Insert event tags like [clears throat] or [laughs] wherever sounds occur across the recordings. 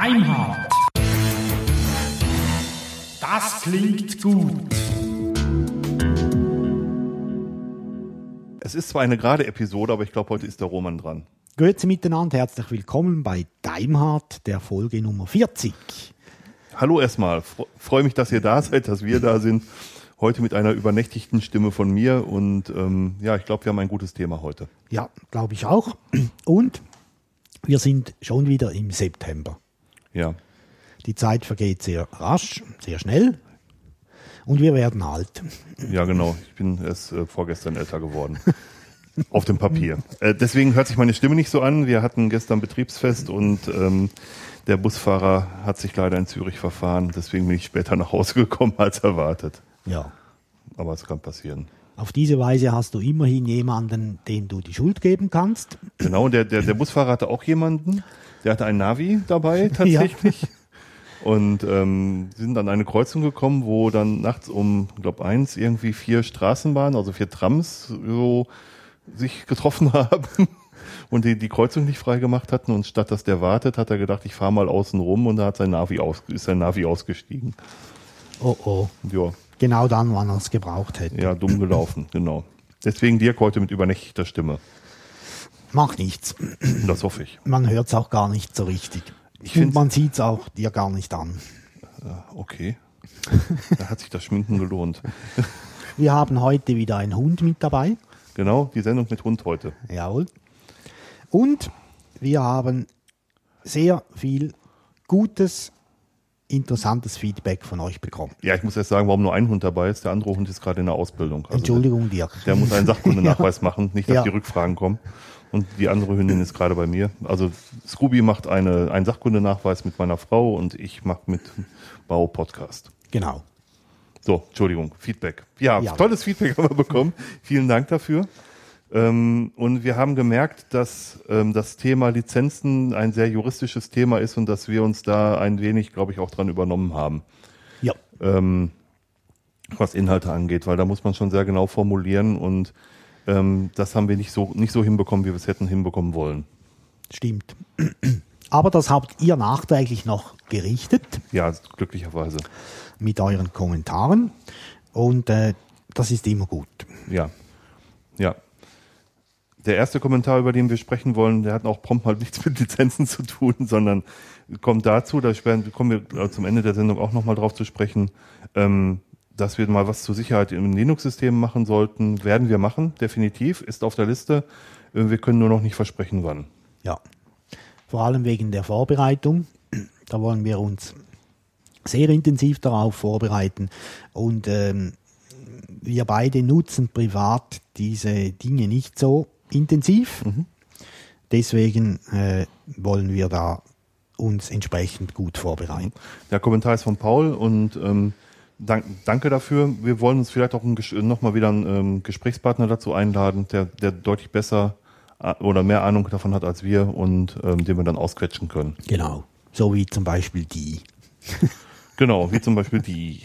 Deimhardt. Das klingt gut. Es ist zwar eine gerade Episode, aber ich glaube, heute ist der Roman dran. Grüezi miteinander, herzlich willkommen bei Daimhardt, der Folge Nummer 40. Hallo erstmal, freue mich, dass ihr da seid, dass wir da sind. Heute mit einer übernächtigten Stimme von mir und ähm, ja, ich glaube, wir haben ein gutes Thema heute. Ja, glaube ich auch. Und wir sind schon wieder im September. Ja. Die Zeit vergeht sehr rasch, sehr schnell und wir werden alt. Ja, genau. Ich bin erst äh, vorgestern älter geworden. [laughs] Auf dem Papier. Äh, deswegen hört sich meine Stimme nicht so an. Wir hatten gestern Betriebsfest und ähm, der Busfahrer hat sich leider in Zürich verfahren. Deswegen bin ich später nach Hause [laughs] gekommen als erwartet. Ja. Aber es kann passieren. Auf diese Weise hast du immerhin jemanden, dem du die Schuld geben kannst. Genau, der, der, der Busfahrer hatte auch jemanden, der hatte ein Navi dabei [laughs] tatsächlich. Ja. Und ähm, sind an eine Kreuzung gekommen, wo dann nachts um, glaube eins irgendwie vier Straßenbahnen, also vier Trams so sich getroffen [laughs] haben und die die Kreuzung nicht freigemacht hatten. Und statt dass der wartet, hat er gedacht, ich fahre mal außen rum und da hat sein Navi aus, ist sein Navi ausgestiegen. Oh oh. Ja. Genau dann, wann er es gebraucht hätte. Ja, dumm gelaufen, genau. Deswegen Dirk heute mit übernächtiger Stimme. Macht nichts. Das hoffe ich. Man hört es auch gar nicht so richtig. Ich Und man sieht es auch dir gar nicht an. Okay. Da hat sich das Schminken gelohnt. Wir haben heute wieder einen Hund mit dabei. Genau, die Sendung mit Hund heute. Jawohl. Und wir haben sehr viel gutes, interessantes Feedback von euch bekommen. Ja, ich muss erst sagen, warum nur ein Hund dabei ist. Der andere Hund ist gerade in der Ausbildung. Also Entschuldigung, Dirk. Der, der muss einen Sachkundenachweis [laughs] machen, nicht, dass Ja. die Rückfragen kommen. Und die andere Hündin ist gerade bei mir. Also Scooby macht eine, einen Sachkundenachweis mit meiner Frau und ich mache mit Bau-Podcast. Genau. So, Entschuldigung, Feedback. Ja, Ja. tolles Feedback haben wir bekommen. Vielen Dank dafür. Ähm, und wir haben gemerkt, dass ähm, das Thema Lizenzen ein sehr juristisches Thema ist und dass wir uns da ein wenig, glaube ich, auch dran übernommen haben, Ja. ähm, was Inhalte angeht, weil da muss man schon sehr genau formulieren und ähm, das haben wir nicht so, nicht so hinbekommen, wie wir es hätten hinbekommen wollen. Stimmt. [clears throat] Aber das habt ihr nachträglich noch gerichtet Ja, glücklicherweise. mit euren Kommentaren. Und äh, das ist immer gut. Ja. Ja. Der erste Kommentar, über den wir sprechen wollen, der hat auch prompt mal [laughs] nichts mit Lizenzen zu tun, sondern kommt dazu, da kommen wir äh, zum Ende der Sendung auch nochmal drauf zu sprechen, ähm, dass wir mal was zur Sicherheit im Linux-System machen sollten. Werden wir machen, definitiv, ist auf der Liste. Äh, Wir können nur noch nicht versprechen, wann. Ja. Vor allem wegen der Vorbereitung. Da wollen wir uns sehr intensiv darauf vorbereiten. Und ähm, wir beide nutzen privat diese Dinge nicht so intensiv. Deswegen äh, wollen wir da uns entsprechend gut vorbereiten. Der Kommentar ist von Paul und ähm, dank, danke dafür. Wir wollen uns vielleicht auch nochmal wieder einen ähm, Gesprächspartner dazu einladen, der, der deutlich besser oder mehr Ahnung davon hat als wir und ähm, den wir dann ausquetschen können. Genau. So wie zum Beispiel die. [laughs] Genau, wie zum Beispiel die.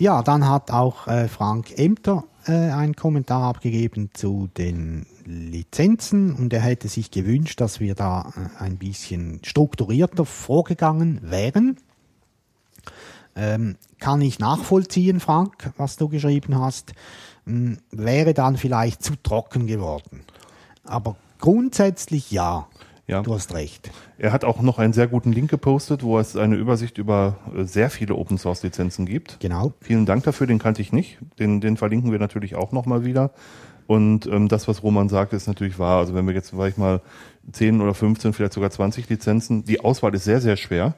Ja, dann hat auch äh, Frank Emter äh, einen Kommentar abgegeben zu den Lizenzen und er hätte sich gewünscht, dass wir da äh, ein bisschen strukturierter vorgegangen wären. Ähm, kann ich nachvollziehen, Frank, was du geschrieben hast. Hm, wäre dann vielleicht zu trocken geworden. Aber grundsätzlich ja. Ja. Du hast recht. Er hat auch noch einen sehr guten Link gepostet, wo es eine Übersicht über äh, sehr viele Open Source Lizenzen gibt. Genau. Vielen Dank dafür, den kannte ich nicht. Den, den verlinken wir natürlich auch nochmal wieder. Und ähm, das, was Roman sagt, ist natürlich wahr. Also wenn wir jetzt, sag ich mal, 10 oder 15, vielleicht sogar 20 Lizenzen, die Auswahl ist sehr, sehr schwer.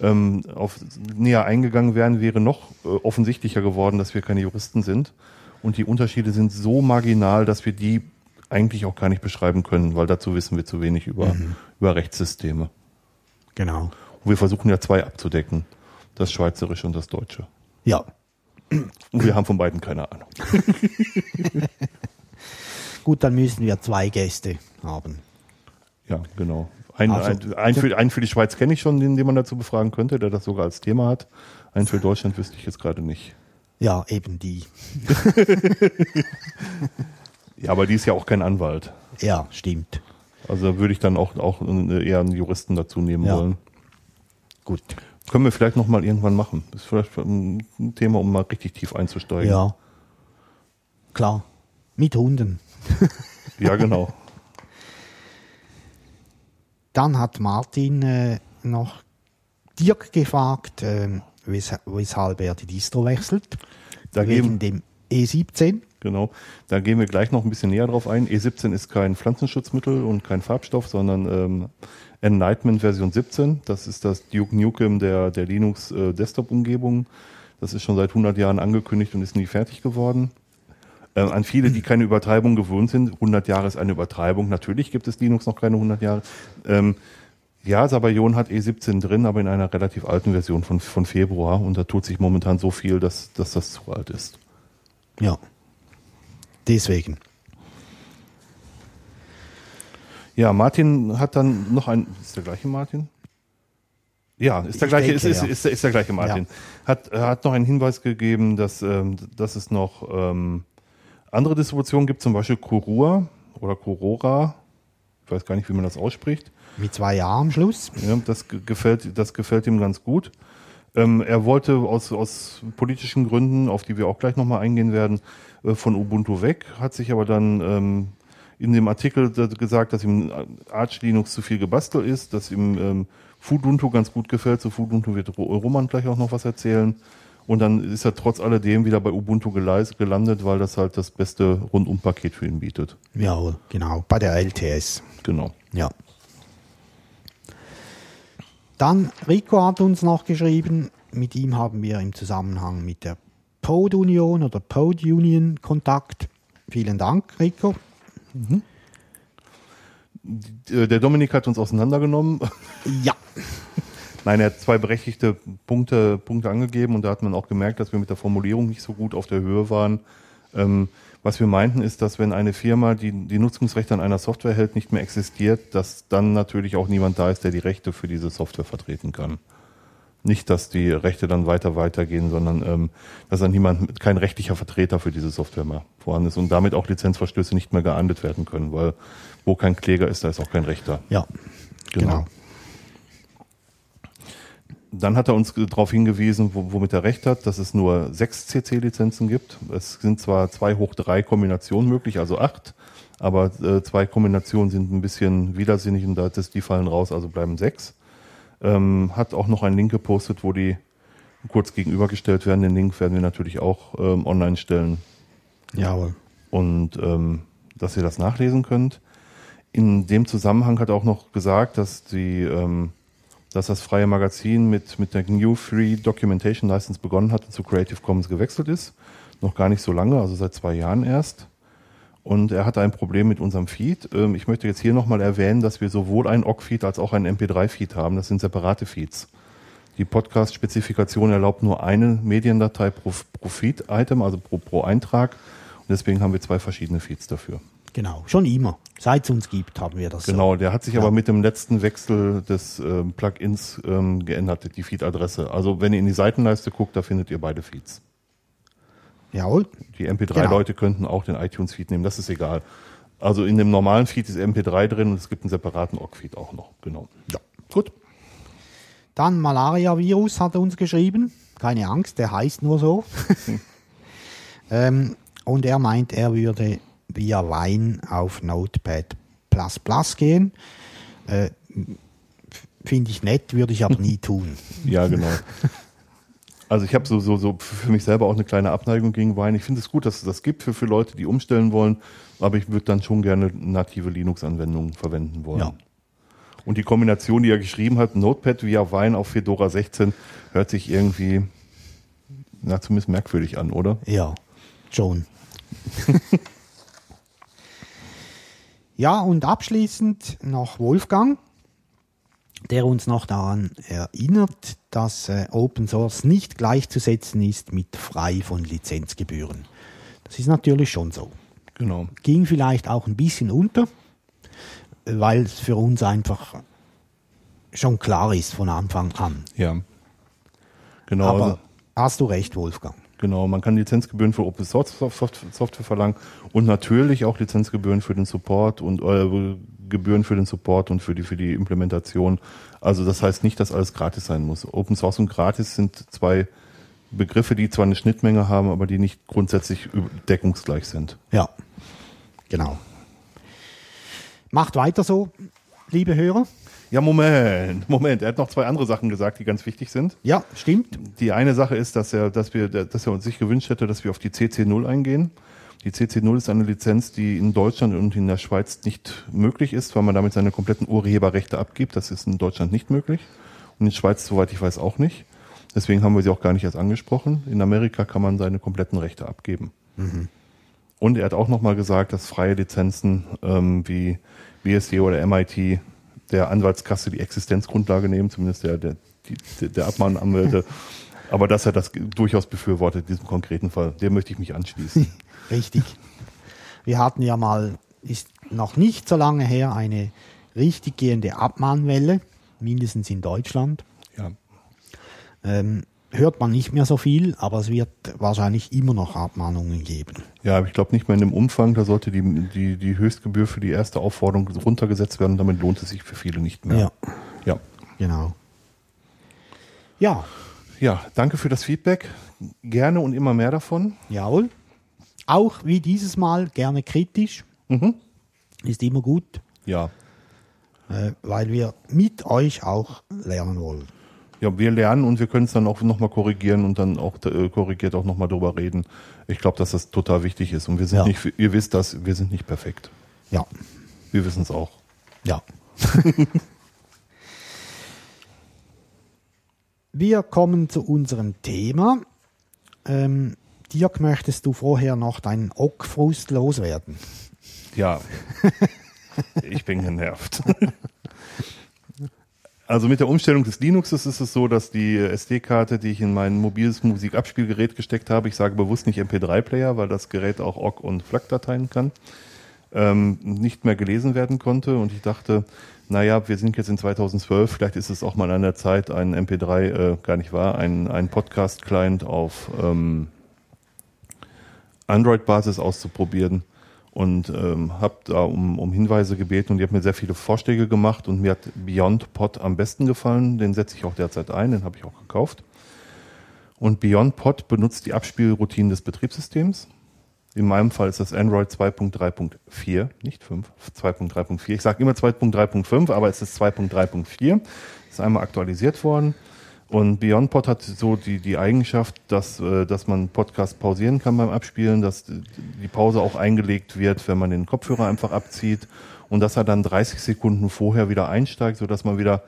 Ähm, auf näher eingegangen wären, wäre noch äh, offensichtlicher geworden, dass wir keine Juristen sind. Und die Unterschiede sind so marginal, dass wir die eigentlich auch gar nicht beschreiben können, weil dazu wissen wir zu wenig über, über Rechtssysteme. Genau. Und wir versuchen ja zwei abzudecken. Das Schweizerische und das Deutsche. Ja. Und wir haben von beiden keine Ahnung. [laughs] Gut, dann müssen wir zwei Gäste haben. Ja, genau. Ein, Also- ein, ein, für, einen für die Schweiz kenne ich schon, den, den man dazu befragen könnte, der das sogar als Thema hat. Einen für Deutschland wüsste ich jetzt gerade nicht. Ja, eben die. [laughs] Ja, aber die ist ja auch kein Anwalt. Ja, stimmt. Also würde ich dann auch, auch eher einen Juristen dazu nehmen Ja. wollen. Gut. Können wir vielleicht noch mal irgendwann machen. Ist vielleicht ein Thema, um mal richtig tief einzusteigen. Ja. Klar. Mit Hunden. Ja, genau. [laughs] Dann hat Martin äh, noch Dirk gefragt, ähm, wes weshalb er die Distro wechselt. Da wegen dem E17. genau. Da gehen wir gleich noch ein bisschen näher drauf ein. E17 ist kein Pflanzenschutzmittel und kein Farbstoff, sondern ähm, Enlightenment Version 17. Das ist das Duke Nukem der, der Linux äh. Das ist schon seit 100 Jahren angekündigt und ist nie fertig geworden. Äh, an viele, die keine Übertreibung gewöhnt sind, 100 Jahre ist eine Übertreibung. Natürlich gibt es Linux noch keine 100 Jahre. Ähm, ja, Sabayon hat E17 drin, aber in einer relativ alten Version von, von Februar. Und da tut sich momentan so viel, dass, dass das zu alt ist. Ja. Deswegen. Ja, Martin hat dann noch ein. Ist der gleiche Martin? Ja, ist der Ich gleiche, denke, ist, ist, ja. ist, der- ist der gleiche Martin. Hat, er hat noch einen Hinweis gegeben, dass, ähm, dass es noch ähm, andere Distributionen gibt, zum Beispiel Kurua oder Kurora. Ich weiß gar nicht, wie man das ausspricht. Mit zwei Jahren am Schluss. Ja, das ge- gefällt, das gefällt ihm ganz gut. Ähm, er wollte aus, aus politischen Gründen, auf die wir auch gleich nochmal eingehen werden, äh, von Ubuntu weg, hat sich aber dann ähm, in dem Artikel gesagt, dass ihm Arch Linux zu viel gebastelt ist, dass ihm ähm, Fuduntu ganz gut gefällt. Zu Fuduntu wird Ro- Roman gleich auch noch was erzählen. Und dann ist er trotz alledem wieder bei Ubuntu gelandet, weil das halt das beste Rundumpaket für ihn bietet. Jawohl, genau. Bei der LTS. Genau. Ja. Dann Rico hat uns noch geschrieben, mit ihm haben wir im Zusammenhang mit der Pod Union oder Pod Union Kontakt. Vielen Dank, Rico. Äh, Der Dominik hat uns auseinandergenommen. Ja. [laughs] Nein, er hat zwei berechtigte Punkte, Punkte angegeben und da hat man auch gemerkt, dass wir mit der Formulierung nicht so gut auf der Höhe waren. Ähm, was wir meinten ist, dass wenn eine Firma, die die Nutzungsrechte an einer Software hält, nicht mehr existiert, dass dann natürlich auch niemand da ist, der die Rechte für diese Software vertreten kann. Nicht, dass die Rechte dann weiter weitergehen, sondern ähm, dass dann niemand, kein rechtlicher Vertreter für diese Software mehr vorhanden ist und damit auch Lizenzverstöße nicht mehr geahndet werden können, weil wo kein Kläger ist, da ist auch kein Rechter. Ja. Genau. Dann hat er uns darauf hingewiesen, wo, womit er recht hat, dass es nur sechs CC-Lizenzen gibt. Es sind zwar zwei hoch drei Kombinationen möglich, also acht, aber äh, zwei Kombinationen sind ein bisschen widersinnig und da die fallen raus, also bleiben sechs. Ähm, hat auch noch einen Link gepostet, wo die kurz gegenübergestellt werden. Den Link werden wir natürlich auch ähm, online stellen Jawohl. und ähm, dass ihr das nachlesen könnt. In dem Zusammenhang hat er auch noch gesagt, dass die, ähm, dass das freie Magazin mit, mit der New Free Documentation License begonnen hat und zu Creative Commons gewechselt ist. Noch gar nicht so lange, also seit zwei Jahren erst. Und er hatte ein Problem mit unserem Feed. Ähm, ich möchte jetzt hier nochmal erwähnen, dass wir sowohl ein OGG-Feed als auch ein MP3-Feed haben. Das sind separate Feeds. Die Podcast-Spezifikation erlaubt nur eine Mediendatei pro, pro Feed-Item, also pro, pro Eintrag. Und deswegen haben wir zwei verschiedene Feeds dafür. Genau. Schon immer. Seit es uns gibt, haben wir das Genau, der hat sich Ja. aber mit dem letzten Wechsel des ähm, Plugins ähm, geändert, die Feed-Adresse. Also wenn ihr in die Seitenleiste guckt, da findet ihr beide Feeds. so. Jawohl. Die MP3-Leute könnten auch den iTunes-Feed nehmen, das ist egal. Also in dem normalen Feed ist MP3 drin und es gibt einen separaten OGG-Feed auch noch. Genau. Ja. Gut. Dann Malaria-Virus hat er uns geschrieben. Keine Angst, der heißt nur so. [laughs] ähm, und er meint, er würde via Wein auf Notepad gehen. Äh, Finde ich nett, würde ich aber nie [laughs] tun. Ja, genau. Also ich habe so, so, so für mich selber auch eine kleine Abneigung gegen Wein. Ich finde es gut, dass es das gibt für, für Leute, die umstellen wollen, aber ich würde dann schon gerne native Linux-Anwendungen verwenden wollen. Ja. Und die Kombination, die er geschrieben hat, Notepad via Wein auf Fedora 16, hört sich irgendwie, na, zumindest merkwürdig an, oder? Ja, schon. [laughs] ja, und abschließend noch Wolfgang, der uns noch daran erinnert, dass äh, Open Source nicht gleichzusetzen ist mit frei von Lizenzgebühren. Das ist natürlich schon so. Genau. Ging vielleicht auch ein bisschen unter, weil es für uns einfach schon klar ist von Anfang an. Ja. Genau. Aber also- hast du recht, Wolfgang. Genau, man kann Lizenzgebühren für Open Source Soft- Software verlangen und natürlich auch Lizenzgebühren für den Support und äh, Gebühren für den Support und für die, für die Implementation. Also das heißt nicht, dass alles gratis sein muss. Open Source und gratis sind zwei Begriffe, die zwar eine Schnittmenge haben, aber die nicht grundsätzlich deckungsgleich sind. Ja, genau. Macht weiter so, liebe Hörer. Ja, Moment, Moment. Er hat noch zwei andere Sachen gesagt, die ganz wichtig sind. Ja, stimmt. Die eine Sache ist, dass er, dass wir, dass er uns sich gewünscht hätte, dass wir auf die CC0 eingehen. Die CC0 ist eine Lizenz, die in Deutschland und in der Schweiz nicht möglich ist, weil man damit seine kompletten Urheberrechte abgibt. Das ist in Deutschland nicht möglich. Und in der Schweiz, soweit ich weiß, auch nicht. Deswegen haben wir sie auch gar nicht erst angesprochen. In Amerika kann man seine kompletten Rechte abgeben. Mhm. Und er hat auch nochmal gesagt, dass freie Lizenzen ähm, wie BSD oder MIT der Anwaltskasse die Existenzgrundlage nehmen, zumindest der, der, die, der Abmahnanwälte. [laughs] Aber dass er das durchaus befürwortet, in diesem konkreten Fall, dem möchte ich mich anschließen. [laughs] Richtig. Wir hatten ja mal, ist noch nicht so lange her, eine richtig gehende Abmahnwelle, mindestens in Deutschland. Ja. Ähm, hört man nicht mehr so viel, aber es wird wahrscheinlich immer noch Abmahnungen geben. Ja, aber ich glaube nicht mehr in dem Umfang. Da sollte die, die, die Höchstgebühr für die erste Aufforderung runtergesetzt werden. Damit lohnt es sich für viele nicht mehr. Ja, Ja. genau. Ja, Ja, danke für das Feedback. Gerne und immer mehr davon. jawohl. Auch wie dieses Mal gerne kritisch. Ist immer gut, Ja. äh, weil wir mit euch auch lernen wollen. Ja, wir lernen und wir können es dann auch nochmal korrigieren und dann auch äh, korrigiert auch nochmal drüber reden. Ich glaube, dass das total wichtig ist. Und wir sind Ja. nicht, ihr wisst das, wir sind nicht perfekt. Ja, Wir wissen es auch. ja. [laughs] wir kommen zu unserem Thema. Ähm, Dirk, möchtest du vorher noch deinen Ockfrust loswerden? Ja. ich bin genervt. [laughs] Also mit der Umstellung des Linuxes ist es so, dass die SD-Karte, die ich in mein mobiles Musikabspielgerät gesteckt habe, ich sage bewusst nicht MP3-Player, weil das Gerät auch OGG und FLAC-Dateien kann, ähm, nicht mehr gelesen werden konnte. Und ich dachte, naja, wir sind jetzt in 2012, vielleicht ist es auch mal an der Zeit, einen MP3, äh, gar nicht wahr, einen, einen Podcast-Client auf ähm, Android-Basis auszuprobieren und ähm, habe da um, um Hinweise gebeten und die hat mir sehr viele Vorschläge gemacht und mir hat Beyond Pod am besten gefallen. Den setze ich auch derzeit ein, den habe ich auch gekauft. Und Beyond Pod benutzt die Abspielroutinen des Betriebssystems. In meinem Fall ist das Android 2.3.4, nicht 5, 2.3.4. Ich sage immer 2.3.5, aber es ist 2.3.4. Ist einmal aktualisiert worden. Und BeyondPod hat so die, die Eigenschaft, dass, äh, dass man Podcast pausieren kann beim Abspielen, dass die Pause auch eingelegt wird, wenn man den Kopfhörer einfach abzieht und dass er dann 30 Sekunden vorher wieder einsteigt, sodass man wieder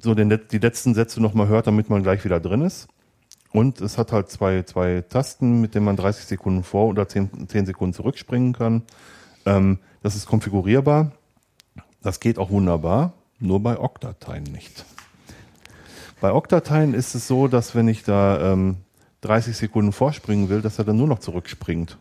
so den, die letzten Sätze nochmal hört, damit man gleich wieder drin ist. Und es hat halt zwei, zwei Tasten, mit denen man 30 Sekunden vor oder 10, 10 Sekunden zurückspringen kann. Ähm, das ist konfigurierbar. Das geht auch wunderbar, nur bei OGG-Dateien nicht. Bei OGG-Dateien ist es so, dass wenn ich da ähm, 30 Sekunden vorspringen will, dass er dann nur noch zurückspringt.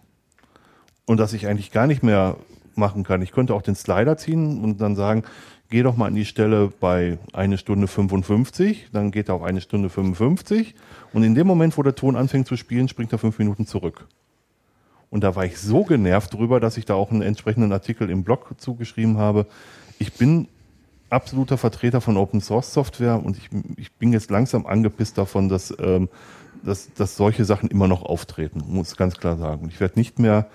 Und dass ich eigentlich gar nicht mehr machen kann. Ich könnte auch den Slider ziehen und dann sagen, geh doch mal an die Stelle bei eine Stunde 55, dann geht er auf eine Stunde 55 und in dem Moment, wo der Ton anfängt zu spielen, springt er fünf Minuten zurück. Und da war ich so genervt drüber, dass ich da auch einen entsprechenden Artikel im Blog zugeschrieben habe. Ich bin absoluter Vertreter von Open Source Software und ich, ich bin jetzt langsam angepisst davon, dass, ähm, dass, dass solche Sachen immer noch auftreten, muss ganz klar sagen. Ich werde nicht mehr,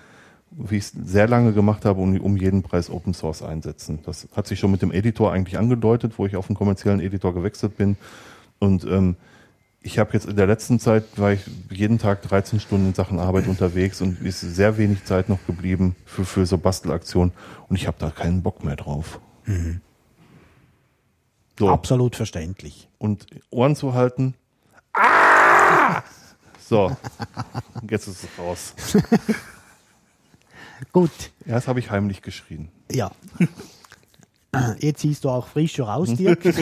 wie ich es sehr lange gemacht habe, um, um jeden Preis Open Source einsetzen. Das hat sich schon mit dem Editor eigentlich angedeutet, wo ich auf einen kommerziellen Editor gewechselt bin. Und ähm, ich habe jetzt in der letzten Zeit, war ich jeden Tag 13 Stunden in Sachen Arbeit unterwegs und ist sehr wenig Zeit noch geblieben für, für so Bastelaktionen und ich habe da keinen Bock mehr drauf. So. Absolut verständlich. und Ohren zu halten. Ah! So, jetzt ist es raus. [laughs] Gut, Ja, das habe ich heimlich geschrien. ja. [clears throat] Jetzt siehst du auch frischer aus, Dirk. [laughs]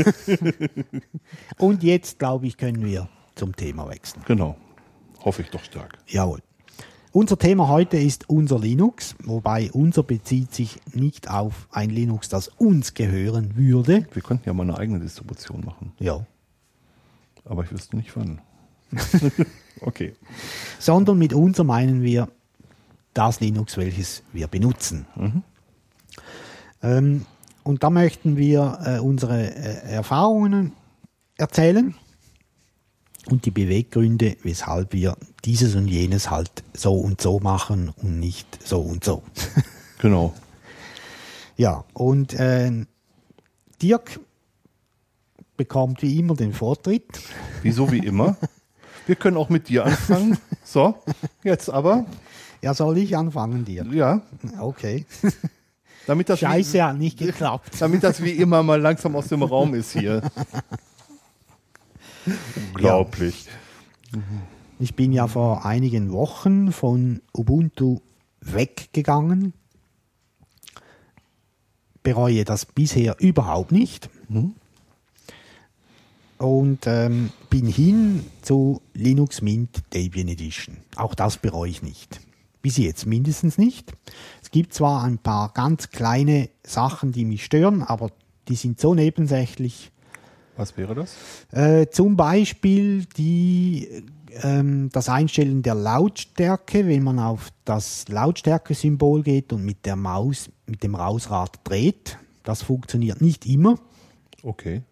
Und jetzt, glaube ich, können wir zum Thema wechseln. Genau. Hoffe ich doch stark. Jawohl. Unser Thema heute ist unser Linux, wobei unser bezieht sich nicht auf ein Linux, das uns gehören würde. Wir könnten ja mal eine eigene Distribution machen, Ja. aber ich wüsste nicht wann. [laughs] okay. Sondern mit unser meinen wir das Linux, welches wir benutzen. Ähm, und da möchten wir äh, unsere äh, Erfahrungen erzählen und die Beweggründe, weshalb wir dieses und jenes halt so und so machen und nicht so und so. [laughs] Genau. ja, und äh, Dirk bekommt wie immer den Vortritt. Wieso wie immer? [laughs] Wir können auch mit dir anfangen. So, jetzt aber, Ja, soll ich anfangen, Dirk? ja, Okay. damit das, Scheiße, wie, hat nicht geklappt. damit das wie immer mal langsam aus dem Raum ist hier. [laughs] Unglaublich. Ich bin ja vor einigen Wochen von Ubuntu weggegangen. Bereue das bisher überhaupt nicht. Und ähm, bin hin zu Linux Mint Debian Edition. Auch das bereue ich nicht. Bis jetzt mindestens nicht. Es gibt zwar ein paar ganz kleine Sachen, die mich stören, aber die sind so nebensächlich, Was wäre das? äh, zum Beispiel die, ähm, das Einstellen der Lautstärke, wenn man auf das Lautstärke-Symbol geht und mit der Maus, mit dem Mausrad dreht. Das funktioniert nicht immer. Okay.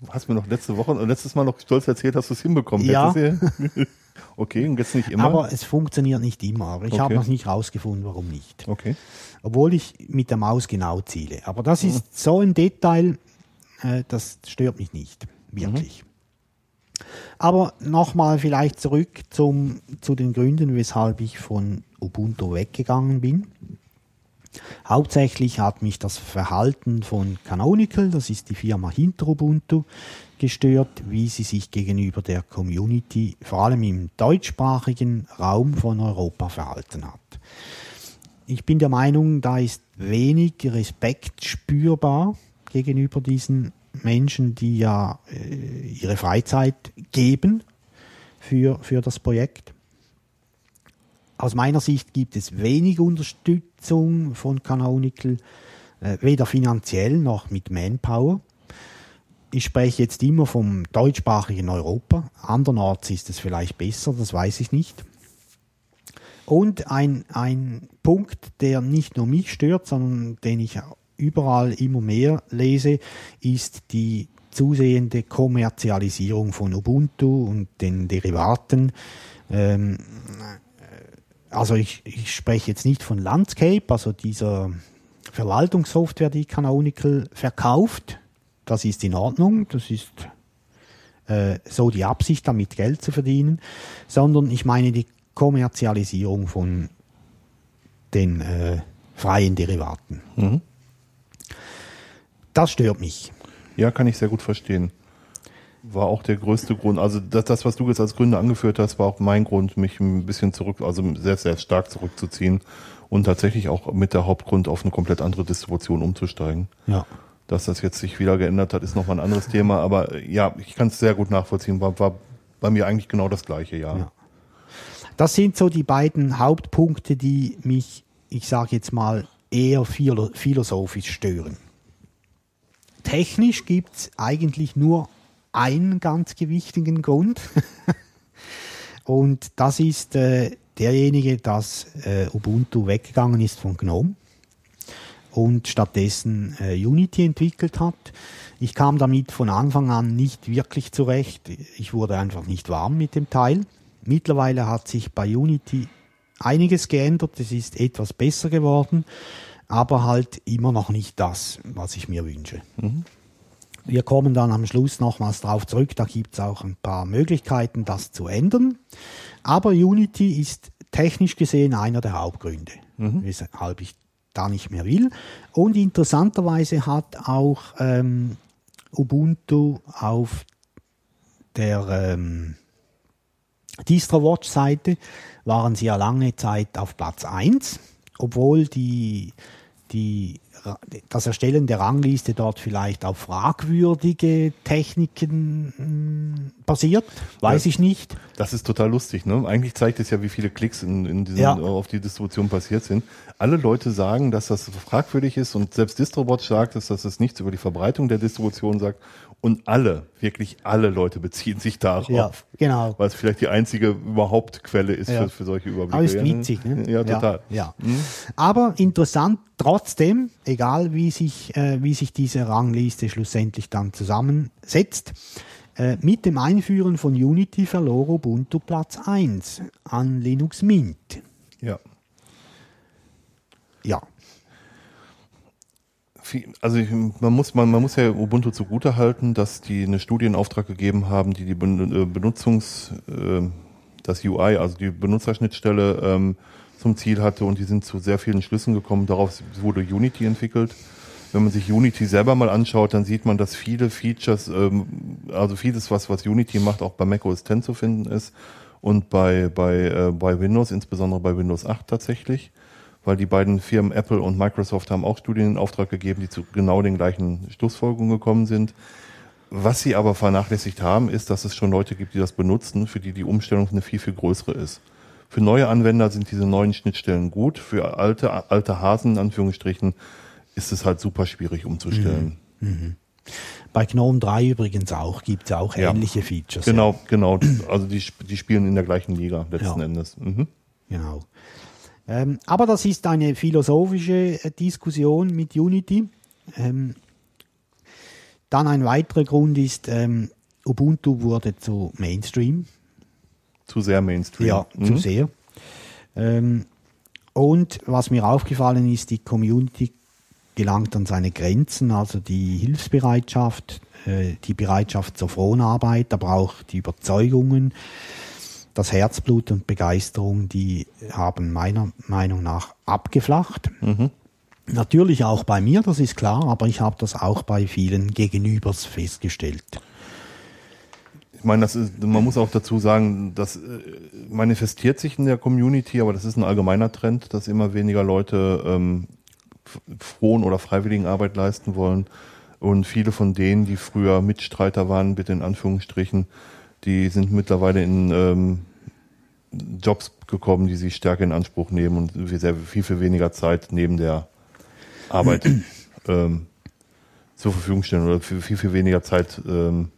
Du hast mir noch letzte Woche, letztes Mal noch stolz erzählt, dass du es hinbekommen Ja. [laughs] okay, und jetzt nicht immer. Aber es funktioniert nicht immer. Aber ich habe Okay. noch nicht rausgefunden, warum nicht. okay. Obwohl ich mit der Maus genau ziele. Aber das ist so ein Detail, äh, das stört mich nicht. Wirklich. Aber nochmal vielleicht zurück zum, zu den Gründen, weshalb ich von Ubuntu weggegangen bin. Hauptsächlich hat mich das Verhalten von Canonical, das ist die Firma hinter Ubuntu, gestört, wie sie sich gegenüber der Community, vor allem im deutschsprachigen Raum von Europa, verhalten hat. Ich bin der Meinung, da ist wenig Respekt spürbar gegenüber diesen Menschen, die ja äh, ihre Freizeit geben für, für das Projekt. Aus meiner Sicht gibt es wenig Unterstützung von Canonical, äh, weder finanziell noch mit Manpower. Ich spreche jetzt immer vom deutschsprachigen Europa. Andernorts ist es vielleicht besser, das weiß ich nicht. Und ein, ein Punkt, der nicht nur mich stört, sondern den ich überall immer mehr lese, ist die zusehende Kommerzialisierung von Ubuntu und den Derivaten. Ähm, also ich, ich spreche jetzt nicht von Landscape, also dieser Verwaltungssoftware, die Canonical verkauft. Das ist in Ordnung, das ist äh, so die Absicht, damit Geld zu verdienen, sondern ich meine die Kommerzialisierung von den äh, freien Derivaten. Mhm. Das stört mich. Ja, kann ich sehr gut verstehen. War auch der größte Grund. Also das, das, was du jetzt als Gründe angeführt hast, war auch mein Grund, mich ein bisschen zurück, also sehr, sehr stark zurückzuziehen und tatsächlich auch mit der Hauptgrund auf eine komplett andere Distribution umzusteigen. Ja. Dass das jetzt sich wieder geändert hat, ist nochmal ein anderes Thema. Aber ja, ich kann es sehr gut nachvollziehen. War, war bei mir eigentlich genau das gleiche, ja. Ja. Das sind so die beiden Hauptpunkte, die mich, ich sage jetzt mal, eher philo philosophisch stören. Technisch gibt es eigentlich nur einen ganz gewichtigen Grund. [laughs] Und das ist äh, derjenige, dass äh, Ubuntu weggegangen ist von GNOME und stattdessen äh, Unity entwickelt hat. Ich kam damit von Anfang an nicht wirklich zurecht. Ich wurde einfach nicht warm mit dem Teil. Mittlerweile hat sich bei Unity einiges geändert. Es ist etwas besser geworden, aber halt immer noch nicht das, was ich mir wünsche. Wir kommen dann am Schluss nochmals drauf zurück. Da gibt es auch ein paar Möglichkeiten, das zu ändern. Aber Unity ist technisch gesehen einer der Hauptgründe, weshalb ich da nicht mehr will. Und interessanterweise hat auch ähm, Ubuntu auf der ähm, DistroWatch-Seite waren sie ja lange Zeit auf Platz 1, obwohl die, die, das Erstellen der Rangliste dort vielleicht auf fragwürdige Techniken mh, basiert, weiß Ja. ich nicht. Das ist total lustig, ne? Eigentlich zeigt es ja, wie viele Klicks in, in diesen, Ja. auf die Distribution passiert sind. Alle Leute sagen, dass das fragwürdig ist und selbst DistroBot sagt, dass das es nichts über die Verbreitung der Distribution sagt. Und alle, wirklich alle Leute beziehen sich darauf. Ja, genau. Weil es vielleicht die einzige überhaupt Quelle ist Ja. für, für solche Überblicke. Aber ist Ja, witzig, ne? Ja, total. Ja. Aber interessant trotzdem, egal wie sich, äh, wie sich diese Rangliste schlussendlich dann zusammensetzt, äh, mit dem Einführen von Unity verlor Ubuntu Platz 1 an Linux Mint. ja. Ja, Viel- Also ich, man muss man, man muss ja Ubuntu zugute halten, dass die eine Studie in Auftrag gegeben haben, die die äh, Benutzungs äh, das UI, also die Benutzerschnittstelle ähm, zum Ziel hatte und die sind zu sehr vielen Schlüssen gekommen. Darauf wurde Unity entwickelt. Wenn man sich Unity selber mal anschaut, dann sieht man, dass viele Features, ähm, also vieles, was, was Unity macht, auch bei Mac OS X zu finden ist und bei, bei, äh, bei Windows, insbesondere bei Windows 8 tatsächlich, weil die beiden Firmen Apple und Microsoft haben auch Studien in Auftrag gegeben, die zu genau den gleichen Schlussfolgerungen gekommen sind. Was sie aber vernachlässigt haben, ist, dass es schon Leute gibt, die das benutzen, für die die Umstellung eine viel, viel größere ist. Für neue Anwender sind diese neuen Schnittstellen gut. Für alte, alte Hasen, in Anführungsstrichen, ist es halt super schwierig umzustellen. bei GNOME 3 übrigens auch, gibt es auch Ja. ähnliche Features. Genau, genau. Also die, die spielen in der gleichen Liga letzten Ja. Endes. Mhm. Genau. Ähm, aber das ist eine philosophische äh, Diskussion mit Unity. Ähm, dann ein weiterer Grund ist, ähm, Ubuntu wurde zu Mainstream. Zu sehr Mainstream. Ja, Mhm. zu sehr. Ähm, und was mir aufgefallen ist, die Community gelangt an seine Grenzen, also die Hilfsbereitschaft, äh, die Bereitschaft zur Fronarbeit, aber auch die Überzeugungen, das Herzblut und Begeisterung, die haben meiner Meinung nach abgeflacht. Natürlich auch bei mir, das ist klar, aber ich habe das auch bei vielen Gegenübers festgestellt. Ich meine, das ist, man muss auch dazu sagen, das äh, manifestiert sich in der Community, aber das ist ein allgemeiner Trend, dass immer weniger Leute ähm, frohen oder freiwilligen Arbeit leisten wollen. Und viele von denen, die früher Mitstreiter waren, bitte in Anführungsstrichen, die sind mittlerweile in ähm, Jobs gekommen, die sie stärker in Anspruch nehmen und sehr, viel, viel weniger Zeit neben der Arbeit [clears throat] ähm, zur Verfügung stellen oder viel, viel, weniger Zeit ähm,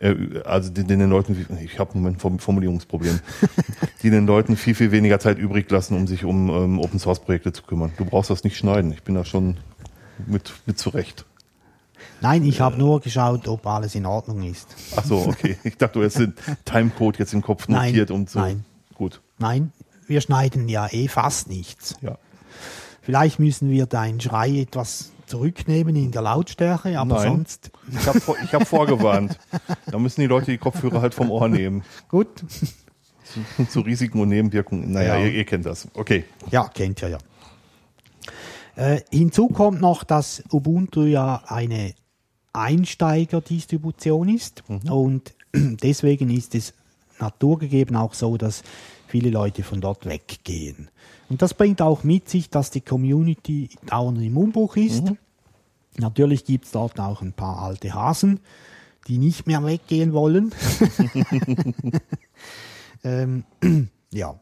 äh, also den, den Leuten, ich habe einen Moment Form- Formulierungsproblem, [laughs] die den Leuten viel, viel weniger Zeit übrig lassen, um sich um ähm, Open Source Projekte zu kümmern. Du brauchst das nicht schneiden. Ich bin da schon mit, mit zurecht. Nein, ich habe nur geschaut, ob alles in Ordnung ist. Ach so, okay. Ich dachte, du hast den Timecode jetzt im Kopf Nein, notiert, um zu. nein. Gut. Nein, wir schneiden ja eh fast nichts. Ja. Vielleicht müssen wir deinen Schrei etwas zurücknehmen in der Lautstärke, aber Nein. sonst Ich habe ich hab vorgewarnt. Da müssen die Leute die Kopfhörer halt vom Ohr nehmen. gut. Zu, zu Risiken und Nebenwirkungen. Naja, Ja. ihr, ihr kennt das. Okay. Ja, kennt ihr ja. Äh, hinzu kommt noch, dass Ubuntu ja eine Einsteiger-Distribution ist und [clears throat] deswegen ist es naturgegeben auch so, dass viele Leute von dort weggehen. Und das bringt auch mit sich, dass die Community dauernd im Umbruch ist. Natürlich gibt es dort auch ein paar alte Hasen, die nicht mehr weggehen wollen. [laughs] [laughs] ähm, [clears throat] ja.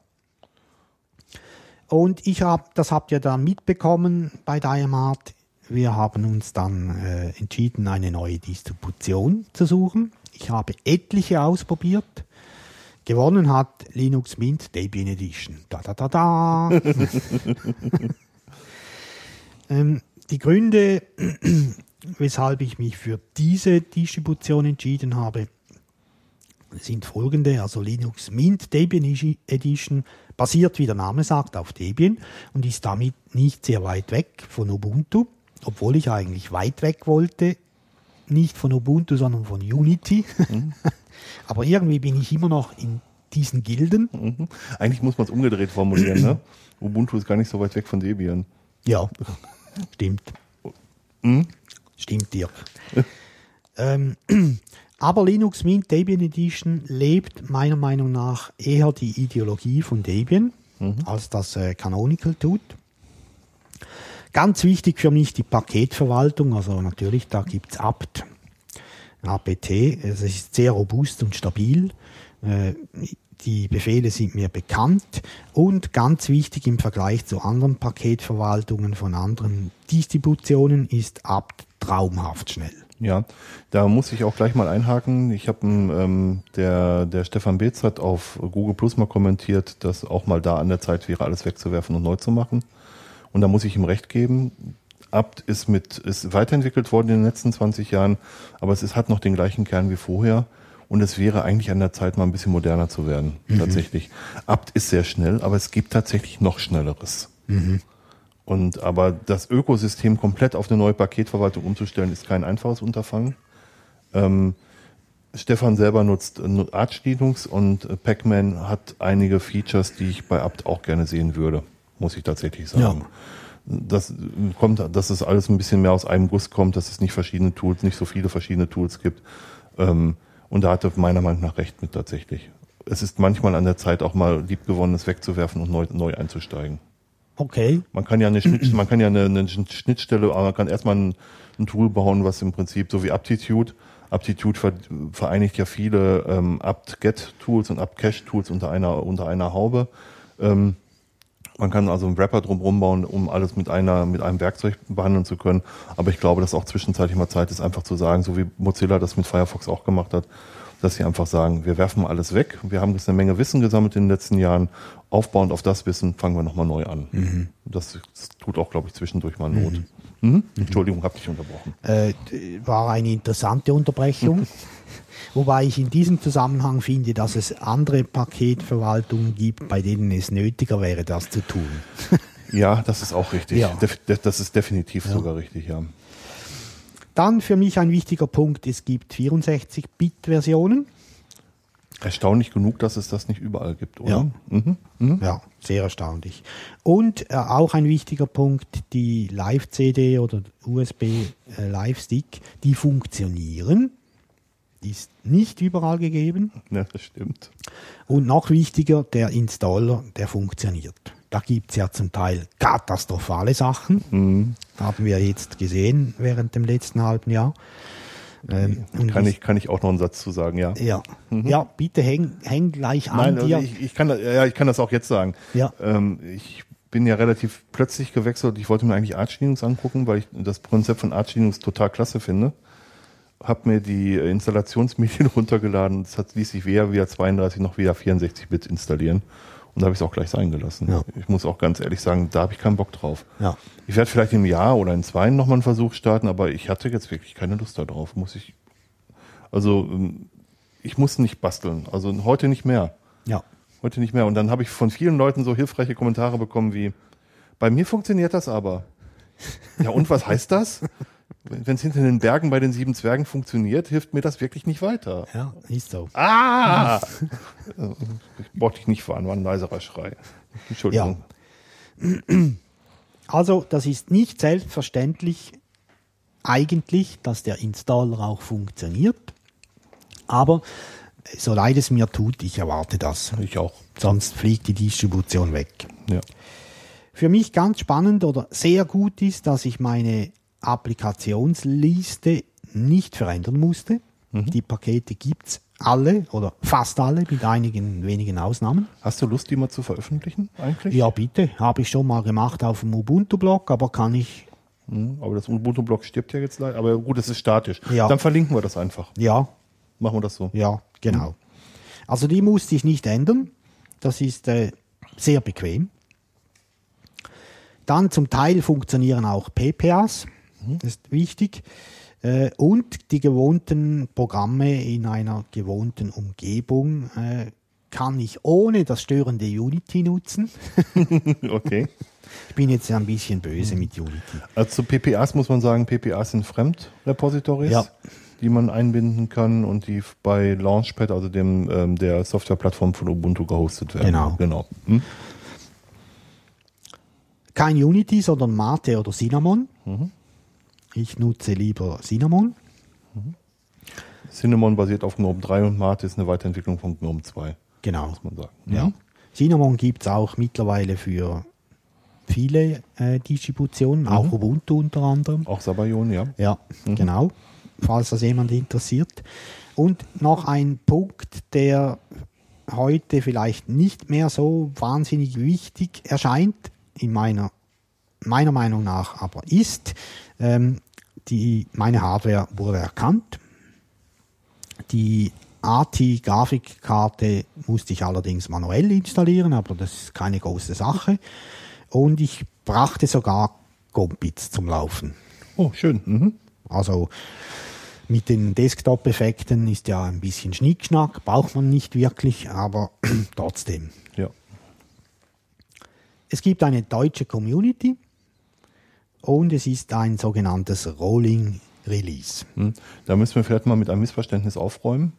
Und ich habe, das habt ihr dann mitbekommen bei Diamart. Wir haben uns dann äh, entschieden, eine neue Distribution zu suchen. Ich habe etliche ausprobiert. Gewonnen hat Linux Mint Debian Edition. Da da da da. [laughs] ähm, die Gründe, [clears throat] weshalb ich mich für diese Distribution entschieden habe, sind folgende. Also Linux Mint Debian Edition basiert, wie der Name sagt, auf Debian und ist damit nicht sehr weit weg von Ubuntu, obwohl ich eigentlich weit weg wollte. Nicht von Ubuntu, sondern von Unity. [laughs] Aber irgendwie bin ich immer noch in diesen Gilden. Mhm. Eigentlich muss man es umgedreht formulieren, ne? [clears throat] Ubuntu ist gar nicht so weit weg von Debian. Ja, stimmt. Stimmt, Dirk. [laughs] ähm, [clears throat] aber Linux Mint Debian Edition lebt meiner Meinung nach eher die Ideologie von Debian, als das äh, Canonical tut. Ganz wichtig für mich die Paketverwaltung, also natürlich, da gibt's apt, apt, es ist sehr robust und stabil. Äh, die Befehle sind mir bekannt und ganz wichtig im Vergleich zu anderen Paketverwaltungen von anderen Distributionen ist apt traumhaft schnell. Ja, da muss ich auch gleich mal einhaken. Ich habe ähm, der der Stefan Beetz hat auf Google Plus mal kommentiert, dass auch mal da an der Zeit wäre, alles wegzuwerfen und neu zu machen. Und da muss ich ihm recht geben. Apt ist mit ist weiterentwickelt worden in den letzten 20 Jahren, aber es ist, hat noch den gleichen Kern wie vorher. Und es wäre eigentlich an der Zeit, mal ein bisschen moderner zu werden. Tatsächlich. Apt ist sehr schnell, aber es gibt tatsächlich noch schnelleres. Und aber das Ökosystem komplett auf eine neue Paketverwaltung umzustellen, ist kein einfaches Unterfangen. Ähm, Stefan selber nutzt äh, Arch Linux und äh, Pacman hat einige Features, die ich bei Apt auch gerne sehen würde, muss ich tatsächlich sagen. Das äh, kommt, dass es alles ein bisschen mehr aus einem Guss kommt, dass es nicht verschiedene Tools, nicht so viele verschiedene Tools gibt. Ähm, und da hatte meiner Meinung nach recht mit tatsächlich. Es ist manchmal an der Zeit auch mal liebgewonnenes wegzuwerfen und neu, neu einzusteigen. Okay. Man kann ja eine, Schnitt, man kann ja eine, eine Schnittstelle, aber man kann erstmal ein, ein Tool bauen, was im Prinzip so wie Aptitude. Aptitude ver, vereinigt ja viele ähm, apt-get-Tools und apt-cache-Tools unter einer, unter einer Haube. Ähm, man kann also einen Wrapper drumherum bauen, um alles mit einer, mit einem Werkzeug behandeln zu können. Aber ich glaube, dass auch zwischenzeitlich mal Zeit ist, einfach zu sagen, so wie Mozilla das mit Firefox auch gemacht hat, dass sie einfach sagen, wir werfen alles weg. Wir haben jetzt eine Menge Wissen gesammelt in den letzten Jahren. Aufbauend auf das Wissen fangen wir nochmal neu an. Das, das tut auch, glaube ich, zwischendurch mal Not. Mhm. Entschuldigung, habe dich unterbrochen. Äh, war eine interessante Unterbrechung. [laughs] Wobei ich in diesem Zusammenhang finde, dass es andere Paketverwaltungen gibt, bei denen es nötiger wäre, das zu tun. Ja, das ist auch richtig. Ja. Das ist definitiv sogar richtig, ja. Dann für mich ein wichtiger Punkt, es gibt 64-Bit-Versionen. Erstaunlich genug, dass es das nicht überall gibt, oder? Ja. Mhm. Mhm. Ja, sehr erstaunlich. Und äh, auch ein wichtiger Punkt, die Live-CD oder USB-Live-Stick, die funktionieren. Die ist nicht überall gegeben. Ja, das stimmt. Und noch wichtiger, der Installer, der funktioniert. Da gibt es ja zum Teil katastrophale Sachen. Haben wir jetzt gesehen während dem letzten halben Jahr. Ähm, Kann ich, kann ich auch noch einen Satz zu sagen, ja. Ja, ja bitte häng, häng gleich an Nein, dir. ich, ich, kann, das- ja, ich kann das auch jetzt sagen. Ja. Ähm, ich bin ja relativ plötzlich gewechselt. Ich wollte mir eigentlich Linux angucken, weil ich das Konzept von Linux total klasse finde. Hab mir die äh, Installationsmedien [laughs] runtergeladen. Das hat, ließ sich weder via 32 noch via 64-Bit installieren. Und da habe ich es auch gleich sein gelassen. Ja. Ich muss auch ganz ehrlich sagen, da habe ich keinen Bock drauf. Ja. Ich werde vielleicht im Jahr oder in zwei nochmal einen Versuch starten, aber ich hatte jetzt wirklich keine Lust darauf. Muss ich. Also ähm, ich muss nicht basteln. Also heute nicht mehr. ja. Heute nicht mehr. Und dann habe ich von vielen Leuten so hilfreiche Kommentare bekommen wie, bei mir funktioniert das aber. Ja, und was heißt das? Wenn es hinter den Bergen bei den sieben Zwergen funktioniert, hilft mir das wirklich nicht weiter. Ja, ist so. Ah! [laughs] ich brauchte dich nicht fahren, war ein leiserer Schrei. Entschuldigung. Also, das ist nicht selbstverständlich eigentlich, dass der Installer auch funktioniert. Aber so leid es mir tut, ich erwarte das. Ich auch. Sonst fliegt die Distribution weg. Ja. Für mich ganz spannend oder sehr gut ist, dass ich meine Applikationsliste nicht verändern musste. Die Pakete gibt's alle oder fast alle mit einigen wenigen Ausnahmen. Hast du Lust, die mal zu veröffentlichen eigentlich? Ja, bitte. Habe ich schon mal gemacht auf dem Ubuntu-Blog, aber kann ich, Hm, Aber das Ubuntu-Blog stirbt ja jetzt leider. Aber gut, es ist statisch. Ja. Dann verlinken wir das einfach. ja, Machen wir das so. ja, genau. Also die musste ich nicht ändern. Das ist äh, sehr bequem. Dann zum Teil funktionieren auch PPAs. Das ist wichtig. Äh, und die gewohnten Programme in einer gewohnten Umgebung äh, kann ich ohne das störende Unity nutzen. [laughs] Okay. Ich bin jetzt ein bisschen böse mit Unity. Also zu PPAs muss man sagen, PPAs sind Fremdrepositories, Ja. die man einbinden kann und die bei Launchpad, also dem ähm, der Softwareplattform von Ubuntu gehostet werden. Genau. Genau. Hm? Kein Unity, sondern Mate oder Cinnamon. Ich nutze lieber Cinnamon. Cinnamon basiert auf GNOME 3 und Mate ist eine Weiterentwicklung von GNOME 2, Genau. muss man sagen. Ja. Cinnamon gibt es auch mittlerweile für viele äh, Distributionen, auch Ubuntu unter anderem. Auch Sabayon, ja. Ja, genau. Falls das jemand interessiert. Und noch ein Punkt, der heute vielleicht nicht mehr so wahnsinnig wichtig erscheint, in meiner, meiner Meinung nach aber ist, ähm, die, meine Hardware wurde erkannt. Die ATI-Grafikkarte musste ich allerdings manuell installieren, aber das ist keine große Sache. Und ich brachte sogar Gombits zum Laufen. Oh, schön. Mhm. Also mit den Desktop-Effekten ist ja ein bisschen Schnickschnack, braucht man nicht wirklich, aber [clears throat] trotzdem. Ja. Es gibt eine deutsche Community und es ist ein sogenanntes Rolling Release. Hm. Da müssen wir vielleicht mal mit einem Missverständnis aufräumen.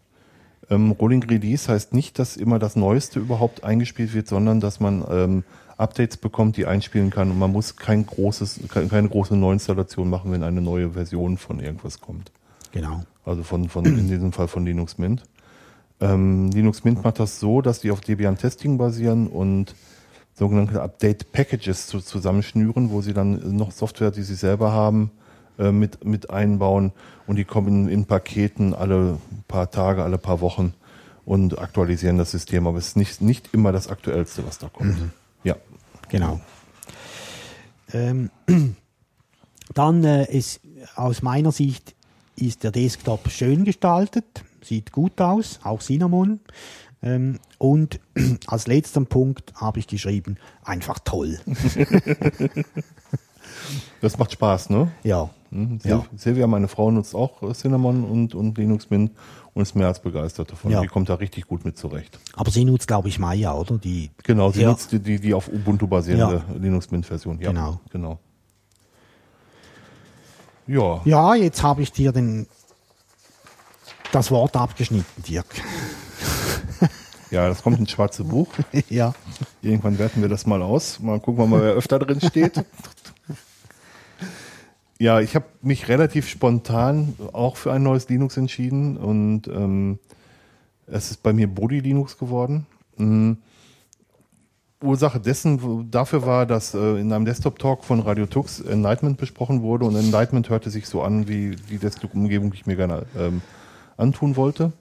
Ähm, Rolling Release heißt nicht, dass immer das Neueste überhaupt eingespielt wird, sondern dass man ähm, Updates bekommt, die einspielen kann und man muss kein großes, keine große Neuinstallation machen, wenn eine neue Version von irgendwas kommt. Genau. Also von, von in diesem Fall von Linux Mint. Ähm, Linux Mint macht das so, dass die auf Debian Testing basieren und sogenannte Update Packages zu, zusammenschnüren, wo sie dann noch Software, die sie selber haben, äh, mit, mit einbauen und die kommen in Paketen alle paar Tage, alle paar Wochen und aktualisieren das System. Aber es ist nicht, nicht immer das Aktuellste, was da kommt. Mhm. Ja. Genau. Ähm, [clears throat] dann äh, ist aus meiner Sicht ist der Desktop schön gestaltet, sieht gut aus, auch Cinnamon. Ähm, und [clears throat] als letzten Punkt habe ich geschrieben, einfach toll. [laughs] Das macht Spaß, ne? Ja. Mhm. Sil Ja. Silvia, meine Frau, nutzt auch äh, Cinnamon und, und Linux Mint und ist mehr als begeistert davon. Ja. Die kommt da richtig gut mit zurecht. Aber sie nutzt, glaube ich, Maya, oder? Die, Genau, sie Ja. nutzt die, die, die auf Ubuntu basierende Linux Mint Version. Ja, Genau. genau. Ja, ja, jetzt habe ich dir den, das Wort abgeschnitten, Dirk. Ja, das kommt ins schwarze Buch. [laughs] ja. Irgendwann werten wir das mal aus. Mal gucken wir mal, wer öfter drin steht. Ja, ich habe mich relativ spontan auch für ein neues Linux entschieden und ähm, es ist bei mir Body Linux geworden. Mhm. Ursache dessen dafür war, dass äh, in einem Desktop-Talk von Radio Tux Enlightenment besprochen wurde und Enlightenment hörte sich so an wie die Desktop-Umgebung, die ich mir gerne ähm, antun wollte.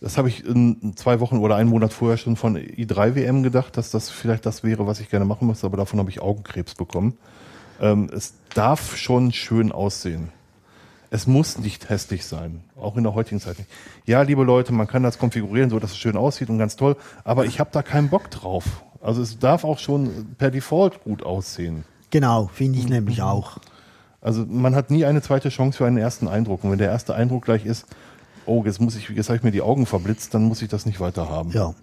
Das habe ich in zwei Wochen oder einen Monat vorher schon von i3 WM gedacht, dass das vielleicht das wäre, was ich gerne machen müsste, aber davon habe ich Augenkrebs bekommen. Ähm, es darf schon schön aussehen. Es muss nicht hässlich sein, auch in der heutigen Zeit nicht. Ja, liebe Leute, man kann das konfigurieren, so dass es schön aussieht und ganz toll, aber ich habe da keinen Bock drauf. Also es darf auch schon per Default gut aussehen. Genau, finde ich nämlich auch. Also man hat nie eine zweite Chance für einen ersten Eindruck. Und wenn der erste Eindruck gleich ist, oh, jetzt muss ich, jetzt habe ich mir die Augen verblitzt, dann muss ich das nicht weiter haben. Ja.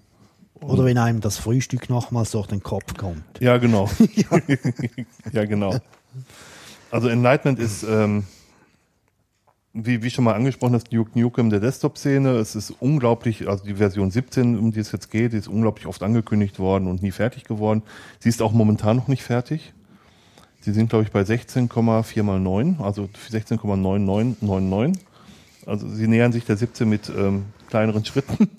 Oder wenn einem das Frühstück nochmals durch den Kopf kommt. Ja, genau. [laughs] [laughs] ja. genau. Also Enlightenment ist, ähm, wie, wie schon mal angesprochen, das Duke Nukem der Desktop-Szene. Es ist unglaublich, also die Version 17, um die es jetzt geht, ist unglaublich oft angekündigt worden und nie fertig geworden. Sie ist auch momentan noch nicht fertig. Sie sind, glaube ich, bei 16,4 mal 9, also 16,9999. Also sie nähern sich der 17 mit ähm, kleineren Schritten.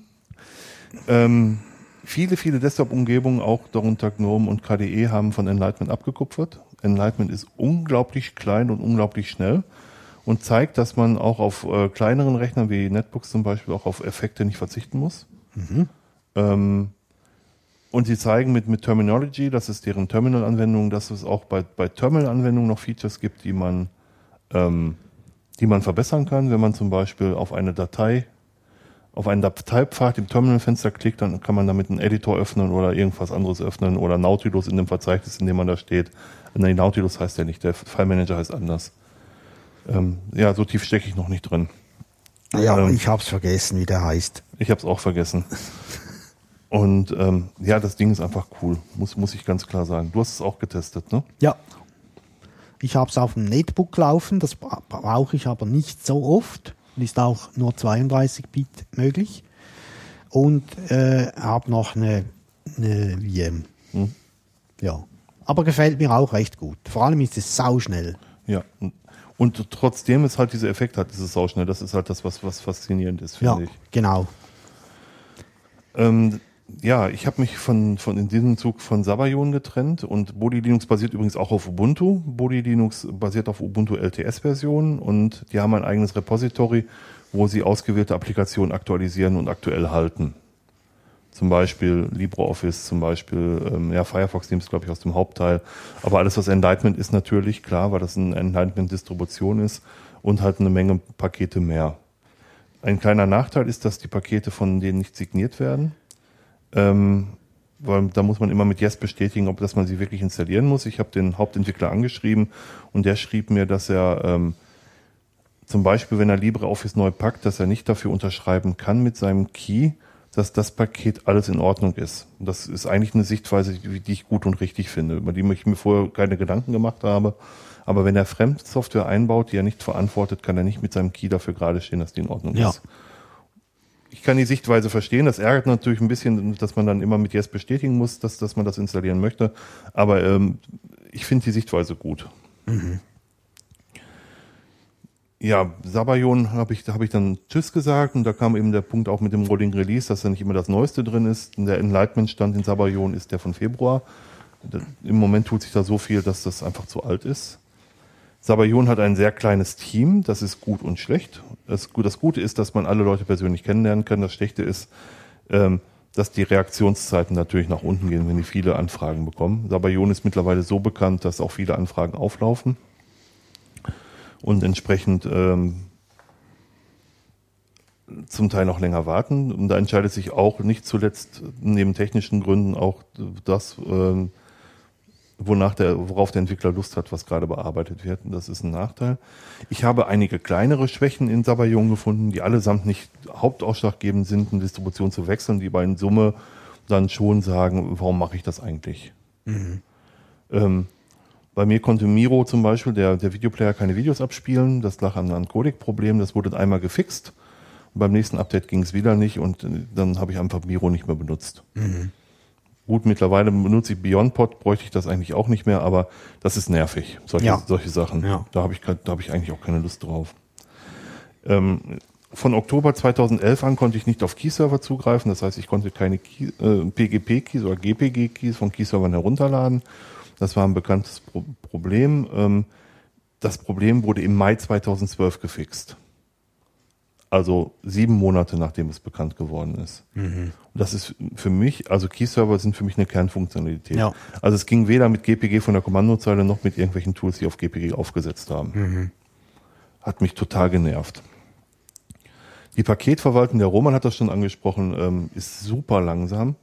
[laughs] ähm, viele, viele Desktop-Umgebungen, auch darunter GNOME und KDE, haben von Enlightenment abgekupfert. Enlightenment ist unglaublich klein und unglaublich schnell und zeigt, dass man auch auf äh, kleineren Rechnern wie Netbooks zum Beispiel auch auf Effekte nicht verzichten muss. Ähm, und sie zeigen mit, mit Terminology, das ist deren Terminal-Anwendung, dass es auch bei, bei Terminal-Anwendungen noch Features gibt, die man, ähm, die man verbessern kann. Wenn man zum Beispiel auf eine Datei, auf einen Dateipfad im Terminalfenster klickt, dann kann man damit einen Editor öffnen oder irgendwas anderes öffnen oder Nautilus in dem Verzeichnis, in dem man da steht. Nee, Nautilus heißt der nicht, der File Manager heißt anders. Ähm, ja, so tief stecke ich noch nicht drin. Ja, Ähm. ich habe es vergessen, wie der heißt. Ich habe es auch vergessen. Und ähm, ja, das Ding ist einfach cool, muss, muss ich ganz klar sagen. Du hast es auch getestet, ne? Ja. Ich habe es auf dem Netbook laufen, das bra- brauche ich aber nicht so oft. Ist auch nur 32-Bit möglich. Und äh, habe noch eine, eine VM. Hm. Ja. Aber gefällt mir auch recht gut. Vor allem ist es sauschnell. Ja. Und- trotzdem es halt diese Effekt hat, dieses Sauschnell, das ist halt das, was, was faszinierend ist, Ja, finde ich. genau. Ähm, ja, ich habe mich von, von in diesem Zug von Sabayon getrennt und Body Linux basiert übrigens auch auf Ubuntu. Body Linux basiert auf Ubuntu LTS-Versionen und die haben ein eigenes Repository, wo sie ausgewählte Applikationen aktualisieren und aktuell halten. Zum Beispiel LibreOffice, zum Beispiel, ähm, ja, Firefox es, glaube ich, aus dem Hauptteil. Aber alles, was Enlightenment ist, natürlich, klar, weil das eine Enlightenment-Distribution ist und halt eine Menge Pakete mehr. Ein kleiner Nachteil ist, dass die Pakete von denen nicht signiert werden. Ähm, weil da muss man immer mit Yes bestätigen, ob dass man sie wirklich installieren muss. Ich habe den Hauptentwickler angeschrieben und der schrieb mir, dass er ähm, zum Beispiel, wenn er LibreOffice neu packt, dass er nicht dafür unterschreiben kann mit seinem Key, dass das Paket alles in Ordnung ist. Und das ist eigentlich eine Sichtweise, die, die ich gut und richtig finde, über die ich mir vorher keine Gedanken gemacht habe. Aber wenn er Fremdsoftware einbaut, die er nicht verantwortet, kann er nicht mit seinem Key dafür gerade stehen, dass die in Ordnung Ja. ist. Ich kann die Sichtweise verstehen. Das ärgert natürlich ein bisschen, dass man dann immer mit Yes bestätigen muss, dass, dass man das installieren möchte. Aber ähm, ich finde die Sichtweise gut. Ja, Sabayon habe ich, da habe ich dann Tschüss gesagt und da kam eben der Punkt auch mit dem Rolling Release, dass da nicht immer das Neueste drin ist. Der Enlightenment-Stand in Sabayon ist der von Februar. Im Moment tut sich da so viel, dass das einfach zu alt ist. Sabayon hat ein sehr kleines Team, das ist gut und schlecht. Das, das Gute ist, dass man alle Leute persönlich kennenlernen kann. Das Schlechte ist, ähm, dass die Reaktionszeiten natürlich nach unten gehen, wenn die viele Anfragen bekommen. Sabayon ist mittlerweile so bekannt, dass auch viele Anfragen auflaufen und entsprechend ähm, zum Teil noch länger warten. Und da entscheidet sich auch nicht zuletzt neben technischen Gründen auch das, ähm, wonach der, worauf der Entwickler Lust hat, was gerade bearbeitet wird. Und das ist ein Nachteil. Ich habe einige kleinere Schwächen in Sabayon gefunden, die allesamt nicht hauptausschlaggebend sind, eine Distribution zu wechseln, die bei in Summe dann schon sagen, warum mache ich das eigentlich? Ähm, bei mir konnte Miro zum Beispiel, der, der Videoplayer, keine Videos abspielen. Das lag an einem Codec-Problem. Das wurde einmal gefixt. Und beim nächsten Update ging es wieder nicht und äh, dann habe ich einfach Miro nicht mehr benutzt. Gut, mittlerweile benutze ich BeyondPod, bräuchte ich das eigentlich auch nicht mehr, aber das ist nervig, solche, Ja. solche Sachen. Ja. Da habe ich, da habe ich eigentlich auch keine Lust drauf. Ähm, von Oktober 2011 an konnte ich nicht auf Key-Server zugreifen, das heißt, ich konnte keine Key, äh, PGP-Keys oder GPG-Keys von Key-Servern herunterladen. Das war ein bekanntes Pro Problem. Ähm, das Problem wurde im Mai 2012 gefixt. Also sieben Monate nachdem es bekannt geworden ist. Und das ist für mich, also Key-Server sind für mich eine Kernfunktionalität. Ja. Also es ging weder mit GPG von der Kommandozeile noch mit irgendwelchen Tools, die auf GPG aufgesetzt haben. Hat mich total genervt. Die Paketverwaltung, der Roman hat das schon angesprochen, ähm, ist super langsam.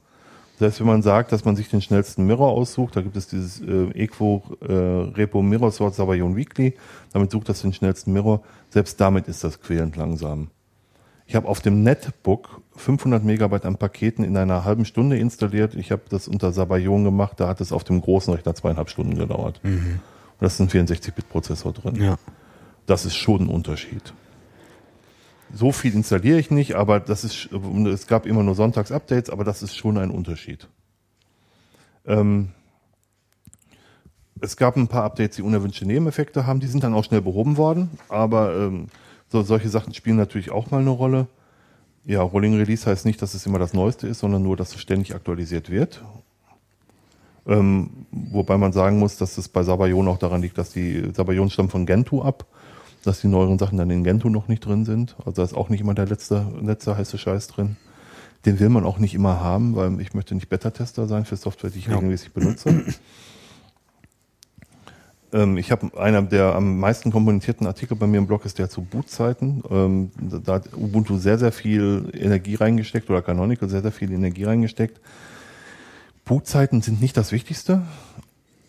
Selbst wenn man sagt, dass man sich den schnellsten Mirror aussucht, da gibt es dieses äh, Equo äh, Repo Mirror Sort Sabayon Weekly, damit sucht das den schnellsten Mirror. Selbst damit ist das quälend langsam. Ich habe auf dem Netbook 500 Megabyte an Paketen in einer halben Stunde installiert. Ich habe das unter Sabayon gemacht, da hat es auf dem großen Rechner zweieinhalb Stunden gedauert. Und da ist ein 64-Bit-Prozessor drin. Ja. Das ist schon ein Unterschied. So viel installiere ich nicht, aber das ist, es gab immer nur Sonntags-Updates, aber das ist schon ein Unterschied. Ähm, es gab ein paar Updates, die unerwünschte Nebeneffekte haben, die sind dann auch schnell behoben worden, aber ähm, so, solche Sachen spielen natürlich auch mal eine Rolle. Ja, Rolling Release heißt nicht, dass es immer das Neueste ist, sondern nur, dass es ständig aktualisiert wird. Ähm, wobei man sagen muss, dass es bei Sabayon auch daran liegt, dass die Sabayon stammt von Gentoo ab, dass die neueren Sachen dann in Gentoo noch nicht drin sind. Also da ist auch nicht immer der letzte, letzte heiße Scheiß drin. Den will man auch nicht immer haben, weil ich möchte nicht Beta-Tester sein für Software, die ich Ja. regelmäßig benutze. Ähm, ich habe einer der am meisten komponentierten Artikel bei mir im Blog ist der zu Bootzeiten. Ähm, da, hat Ubuntu sehr, sehr viel Energie reingesteckt oder Canonical sehr, sehr viel Energie reingesteckt. Bootzeiten sind nicht das Wichtigste,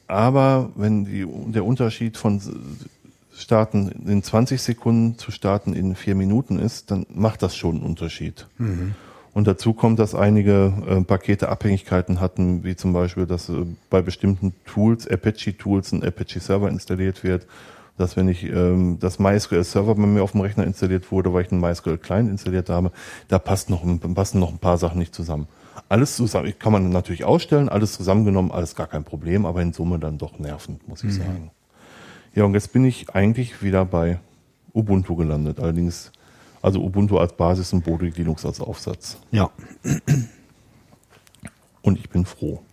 aber wenn die, der Unterschied von Starten in 20 Sekunden zu Starten in vier Minuten ist, dann macht das schon einen Unterschied. Und dazu kommt, dass einige äh, Pakete Abhängigkeiten hatten, wie zum Beispiel, dass äh, bei bestimmten Tools, Apache-Tools, ein Apache-Server installiert wird. Dass wenn ich ähm, das MySQL-Server bei mir auf dem Rechner installiert wurde, weil ich einen MySQL-Client installiert habe, da passt noch, passen noch ein paar Sachen nicht zusammen. Alles zusammen, kann man natürlich ausstellen, alles zusammengenommen, alles gar kein Problem, aber in Summe dann doch nervend, muss ich sagen. Ja, und jetzt bin ich eigentlich wieder bei Ubuntu gelandet. Allerdings, also Ubuntu als Basis und Bodhi Linux als Aufsatz. Ja. Und ich bin froh.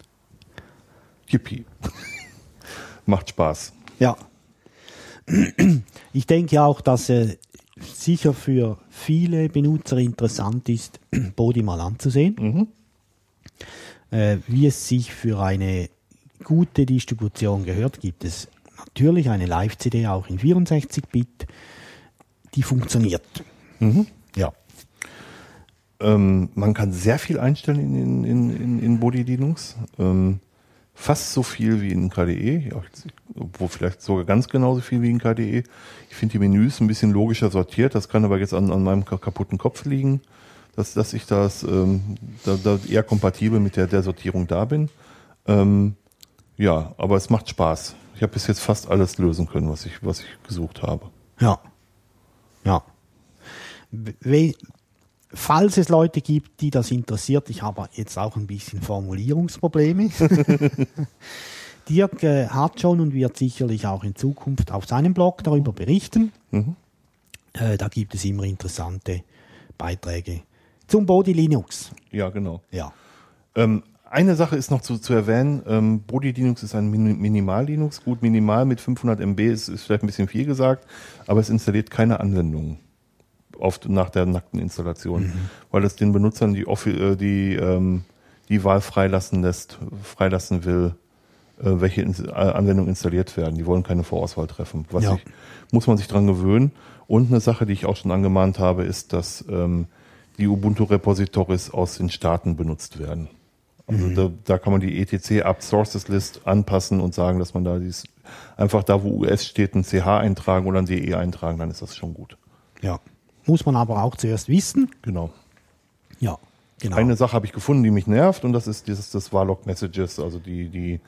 Yippie. [laughs] Macht Spaß. Ja. Ich denke auch, dass äh, sicher für viele Benutzer interessant ist, [clears throat] Body mal anzusehen. Äh, wie es sich für eine gute Distribution gehört, gibt es natürlich eine Live-CD auch in 64-Bit, die funktioniert. Ja. Ähm, man kann sehr viel einstellen in, in, in, in Body Linux. Ähm, fast so viel wie in KDE, ja, wo vielleicht sogar ganz genauso viel wie in KDE. Ich finde die Menüs ein bisschen logischer sortiert. Das kann aber jetzt an, an meinem ka- kaputten Kopf liegen, dass, dass ich das ähm, da, da eher kompatibel mit der, der Sortierung da bin. Ähm, ja, aber es macht Spaß. Ich habe bis jetzt fast alles lösen können, was ich, was ich gesucht habe. Ja. Ja. Falls es Leute gibt, die das interessiert, ich habe jetzt auch ein bisschen Formulierungsprobleme. [laughs] Dirk äh, hat schon und wird sicherlich auch in Zukunft auf seinem Blog darüber berichten. Äh, da gibt es immer interessante Beiträge zum Body Linux. Ja, genau. Ja. Ähm, eine Sache ist noch zu, zu erwähnen. Ähm, Body Linux ist ein Min Minimal Linux. Gut, minimal mit 500 MB ist, ist vielleicht ein bisschen viel gesagt, aber es installiert keine Anwendungen oft nach der nackten Installation, weil es den Benutzern die, äh, die, ähm, die Wahl freilassen lässt, freilassen will, äh, welche Ins äh, Anwendungen installiert werden. Die wollen keine Vorauswahl treffen. Was Ja. ich, muss man sich dran gewöhnen. Und eine Sache, die ich auch schon angemahnt habe, ist, dass ähm, die Ubuntu-Repositories aus den Staaten benutzt werden. Also da, da kann man die etc Apt Sources List anpassen und sagen, dass man da dies einfach da, wo US steht, ein CH eintragen oder ein DE eintragen, dann ist das schon gut. Ja. Muss man aber auch zuerst wissen. Genau. Ja. Genau. Eine Sache habe ich gefunden, die mich nervt, und das ist dieses das Warlock Messages, also die, die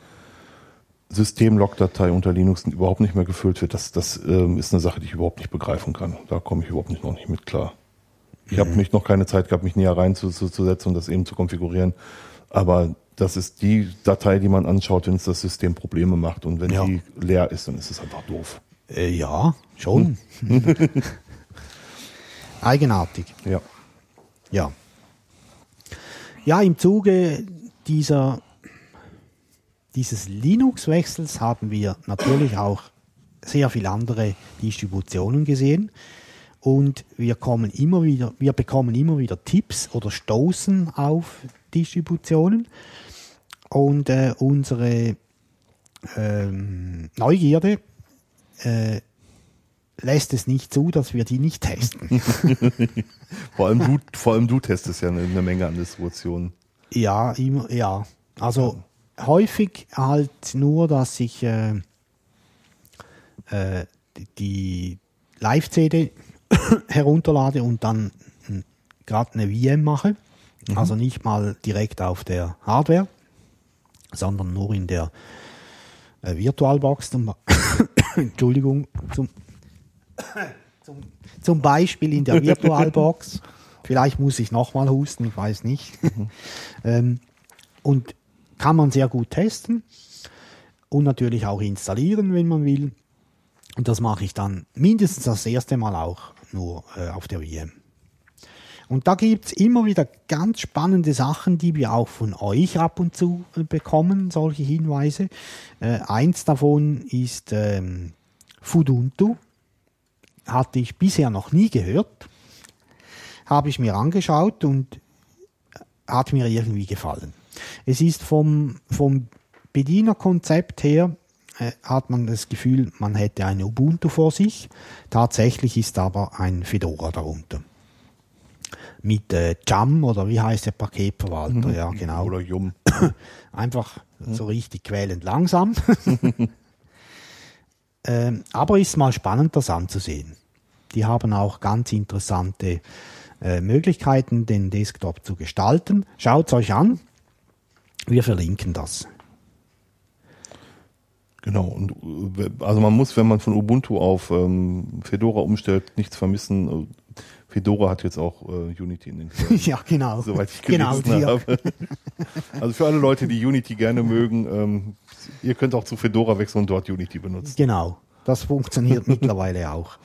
Systemlog-Datei unter Linux überhaupt nicht mehr gefüllt wird. Das, das ähm, ist eine Sache, die ich überhaupt nicht begreifen kann. Da komme ich überhaupt nicht, noch nicht mit klar. Ich habe mich noch keine Zeit gehabt, mich näher reinzusetzen und das eben zu konfigurieren. Aber das ist die Datei, die man anschaut, wenn es das System Probleme macht. Und wenn Ja. die leer ist, dann ist es einfach doof. Äh, ja, schon. [laughs] Eigenartig. Ja. Ja. Ja, im Zuge dieser, dieses Linux-Wechsels haben wir natürlich auch sehr viele andere Distributionen gesehen. Und wir kommen immer wieder, wir bekommen immer wieder Tipps oder stoßen auf Distributionen. Und äh, unsere ähm, Neugierde äh, lässt es nicht zu, dass wir die nicht testen. [laughs] Vor allem du, vor allem du testest ja eine, eine Menge an Distributionen. Ja, immer, ja. Also häufig halt nur, dass ich äh, äh, die Live-CD [coughs] herunterlade und dann gerade eine VM mache. Also nicht mal direkt auf der Hardware, sondern nur in der äh, Virtualbox. Zum, [coughs] Entschuldigung, zum, zum, zum Beispiel in der [laughs] Virtualbox. Vielleicht muss ich nochmal husten, ich weiß nicht. [laughs] ähm, und kann man sehr gut testen und natürlich auch installieren, wenn man will. Und das mache ich dann mindestens das erste Mal auch nur äh, auf der VM. Und da gibt's immer wieder ganz spannende Sachen, die wir auch von euch ab und zu äh, bekommen, solche Hinweise. Äh, eins davon ist ähm, Fuduntu. Hatte ich bisher noch nie gehört. Habe ich mir angeschaut und hat mir irgendwie gefallen. Es ist vom, vom Bedienerkonzept her, äh, hat man das Gefühl, man hätte eine Ubuntu vor sich. Tatsächlich ist aber ein Fedora darunter. Mit äh, Jam oder wie heißt der Paketverwalter? Ja, genau. Oder Yum. [coughs] Einfach so richtig quälend langsam. [laughs] ähm, aber ist mal spannend, das anzusehen. Die haben auch ganz interessante äh, Möglichkeiten, den Desktop zu gestalten. Schaut euch an. Wir verlinken das. Genau, und äh, also man muss, wenn man von Ubuntu auf ähm, Fedora umstellt, nichts vermissen. Fedora hat jetzt auch äh, Unity in den [laughs] Quellen, ja, genau. soweit ich genau, gelesen Dirk. habe. Also für alle Leute, die Unity gerne mögen, ähm, ihr könnt auch zu Fedora wechseln und dort Unity benutzen. Genau, das funktioniert [laughs] mittlerweile auch.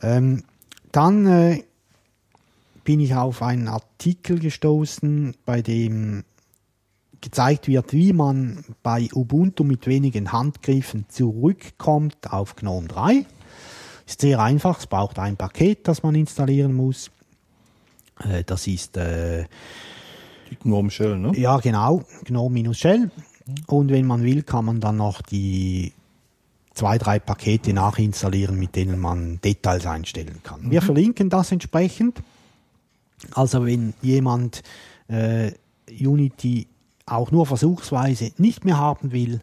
Ähm, dann äh, bin ich auf einen Artikel gestoßen, bei dem gezeigt wird, wie man bei Ubuntu mit wenigen Handgriffen zurückkommt auf GNOME 3. Ist sehr einfach, es braucht ein Paket, das man installieren muss. Äh, das ist äh, Die Gnome Shell, ne? Ja, genau, GNOME-Shell. Und wenn man will, kann man dann noch die zwei, drei Pakete nachinstallieren, mit denen man Details einstellen kann. Wir verlinken das entsprechend. Also wenn jemand äh, Unity auch nur versuchsweise nicht mehr haben will,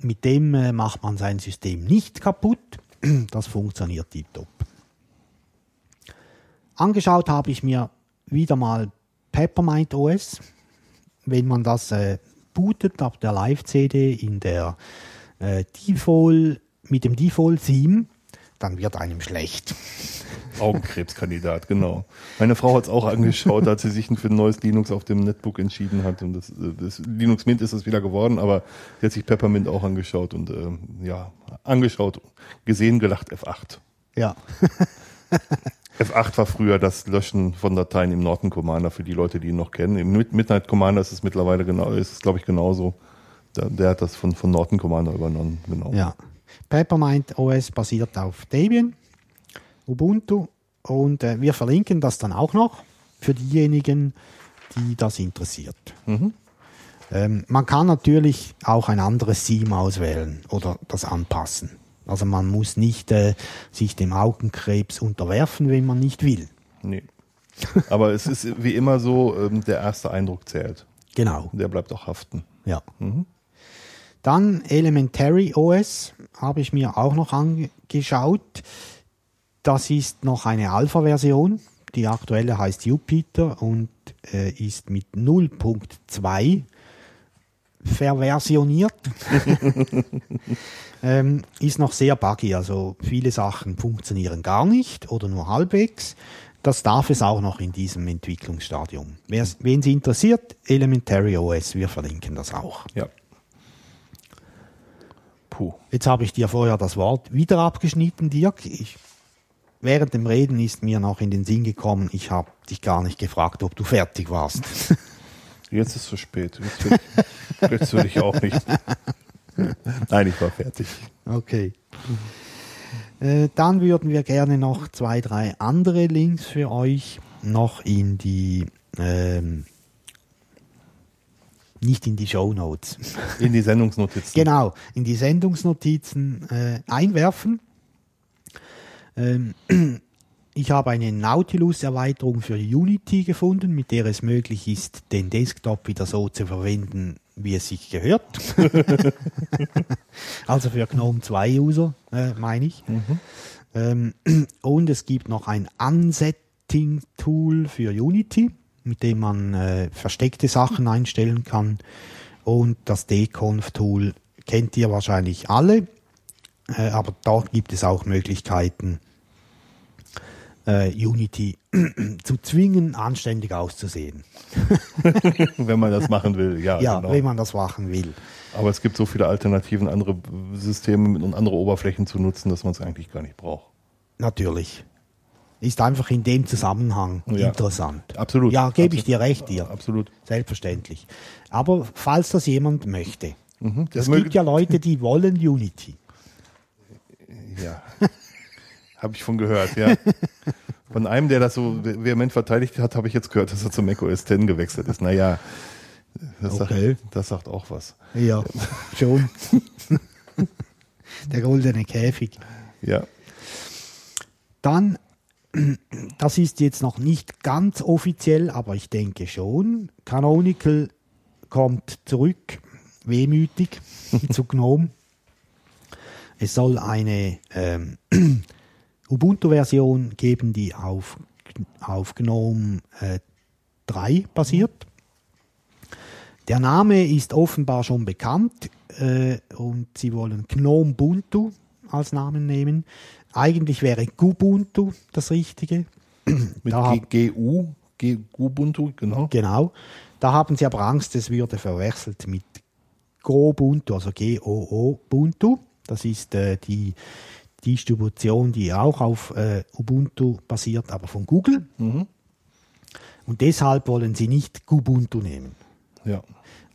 mit dem äh, macht man sein System nicht kaputt. [clears throat] Das funktioniert tiptop. Angeschaut habe ich mir wieder mal Peppermint OS. Wenn man das äh, bootet auf der Live-CD in der äh, Default, mit dem Default-Theme, dann wird einem schlecht. Augenkrebskandidat, genau. Meine Frau hat es auch angeschaut, als sie sich für ein neues Linux auf dem Netbook entschieden hat. Und das, äh, das Linux Mint ist es wieder geworden, aber sie hat sich Peppermint auch angeschaut und ähm, ja, angeschaut, gesehen, gelacht, F8. Ja. [laughs] F8 war früher das Löschen von Dateien im Norton Commander für die Leute, die ihn noch kennen. Im Mid- Midnight Commander ist es mittlerweile genau, ist es glaube ich genauso. Der, der hat das von, von Norton Commander übernommen, genau. Ja. Peppermint OS basiert auf Debian, Ubuntu und äh, wir verlinken das dann auch noch für diejenigen, die das interessiert. Ähm, man kann natürlich auch ein anderes Theme auswählen oder das anpassen. Also man muss nicht äh, sich dem Augenkrebs unterwerfen, wenn man nicht will. Nee. Aber es ist wie immer so, ähm, der erste Eindruck zählt. Genau. Der bleibt auch haften. Ja. Dann Elementary OS habe ich mir auch noch angeschaut. Das ist noch eine Alpha-Version. Die aktuelle heißt Jupiter und äh, ist mit 0.2 verversioniert. [laughs] ähm, ist noch sehr buggy, also viele Sachen funktionieren gar nicht oder nur halbwegs. Das darf es auch noch in diesem Entwicklungsstadium. Wen Sie interessiert, Elementary OS, wir verlinken das auch. Ja. Puh. Jetzt habe ich dir vorher das Wort wieder abgeschnitten, Dirk. Ich, während dem Reden ist mir noch in den Sinn gekommen, ich habe dich gar nicht gefragt, ob du fertig warst. [laughs] Jetzt ist es zu spät. Jetzt will, ich, jetzt will ich auch nicht. [laughs] Nein, ich war fertig. Okay. Äh, dann würden wir gerne noch zwei, drei andere Links für euch noch in die, ähm, nicht in die Show Notes, [laughs] In die Sendungsnotizen. genau, in die Sendungsnotizen äh, einwerfen. Ähm, [clears throat] ich habe eine Nautilus-Erweiterung für Unity gefunden, mit der es möglich ist, den Desktop wieder so zu verwenden, wie es sich gehört. [laughs] [laughs] also für GNOME 2 User, äh, meine ich. Ähm, [clears throat] und es gibt noch ein Unsetting-Tool für Unity, mit dem man äh, versteckte Sachen einstellen kann. Und das Deconf-Tool kennt ihr wahrscheinlich alle, äh, aber dort gibt es auch Möglichkeiten, äh, Unity [clears throat] zu zwingen, anständig auszusehen. [laughs] Wenn man das machen will, ja. ja, genau. wenn man das machen will. Aber es gibt so viele Alternativen, andere Systeme und andere Oberflächen zu nutzen, dass man es eigentlich gar nicht braucht. Natürlich. Ist einfach in dem Zusammenhang Ja. interessant. Absolut. Ja, gebe ich dir recht, dir. Absolut. Selbstverständlich. Aber falls das jemand möchte. Mhm. Das Es gibt ja Leute, die wollen Unity. [laughs] Ja. Habe ich von gehört, ja. Von einem, der das so vehement verteidigt hat, habe ich jetzt gehört, dass er zu Mac OS X gewechselt ist. Naja, das, Okay. sagt, das sagt auch was. Ja, schon. [laughs] Der goldene Käfig. Ja. Dann, das ist jetzt noch nicht ganz offiziell, aber ich denke schon. Canonical kommt zurück, wehmütig, zu GNOME. [laughs] Es soll eine ähm, [clears throat] Ubuntu-Version geben, die auf, auf GNOME äh, 3 basiert. Der Name ist offenbar schon bekannt äh, und sie wollen GNOME Ubuntu als Namen nehmen. Eigentlich wäre Kubuntu das Richtige. [clears throat] Mit GU, Ubuntu, genau. Genau. Da haben sie aber Angst, es würde verwechselt mit Gobuntu, also G-O-O-Buntu. Das ist äh, die Distribution, die auch auf äh, Ubuntu basiert, aber von Google. Und deshalb wollen sie nicht Kubuntu nehmen. Ja.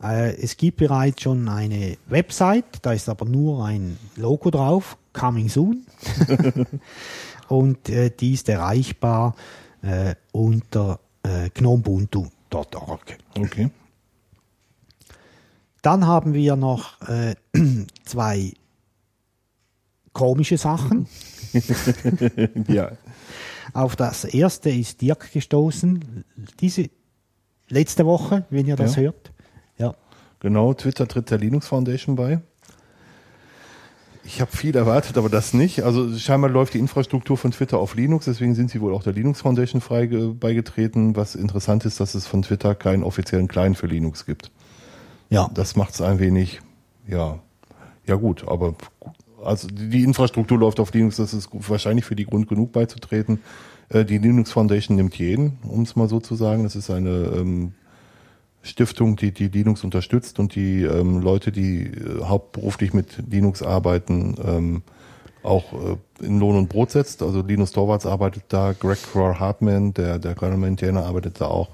Äh, es gibt bereits schon eine Website, da ist aber nur ein Logo drauf, Coming Soon. [laughs] [laughs] Und äh, die ist erreichbar äh, unter äh, gnomebuntu .org. Okay. Dann haben wir noch äh, [clears throat] zwei komische Sachen. [laughs] ja. Auf das erste ist Dirk gestoßen, diese letzte Woche, wenn ihr das Ja. hört. Genau, Twitter tritt der Linux Foundation bei. Ich habe viel erwartet, aber das nicht. Also scheinbar läuft die Infrastruktur von Twitter auf Linux, deswegen sind sie wohl auch der Linux Foundation frei beigetreten. Was interessant ist, dass es von Twitter keinen offiziellen Client für Linux gibt. Ja. Das macht es ein wenig, ja, ja gut, aber also die die Infrastruktur läuft auf Linux, das ist wahrscheinlich für die Grund genug beizutreten. Äh, Die Linux Foundation nimmt jeden, um es mal so zu sagen. Das ist eine ähm, Stiftung, die, die Linux unterstützt und die ähm, Leute, die äh, hauptberuflich mit Linux arbeiten, ähm, auch äh, in Lohn und Brot setzt. Also Linus Torvalds arbeitet da, Greg Crowell Hartman, der, der Kernel Maintainer, arbeitet da auch.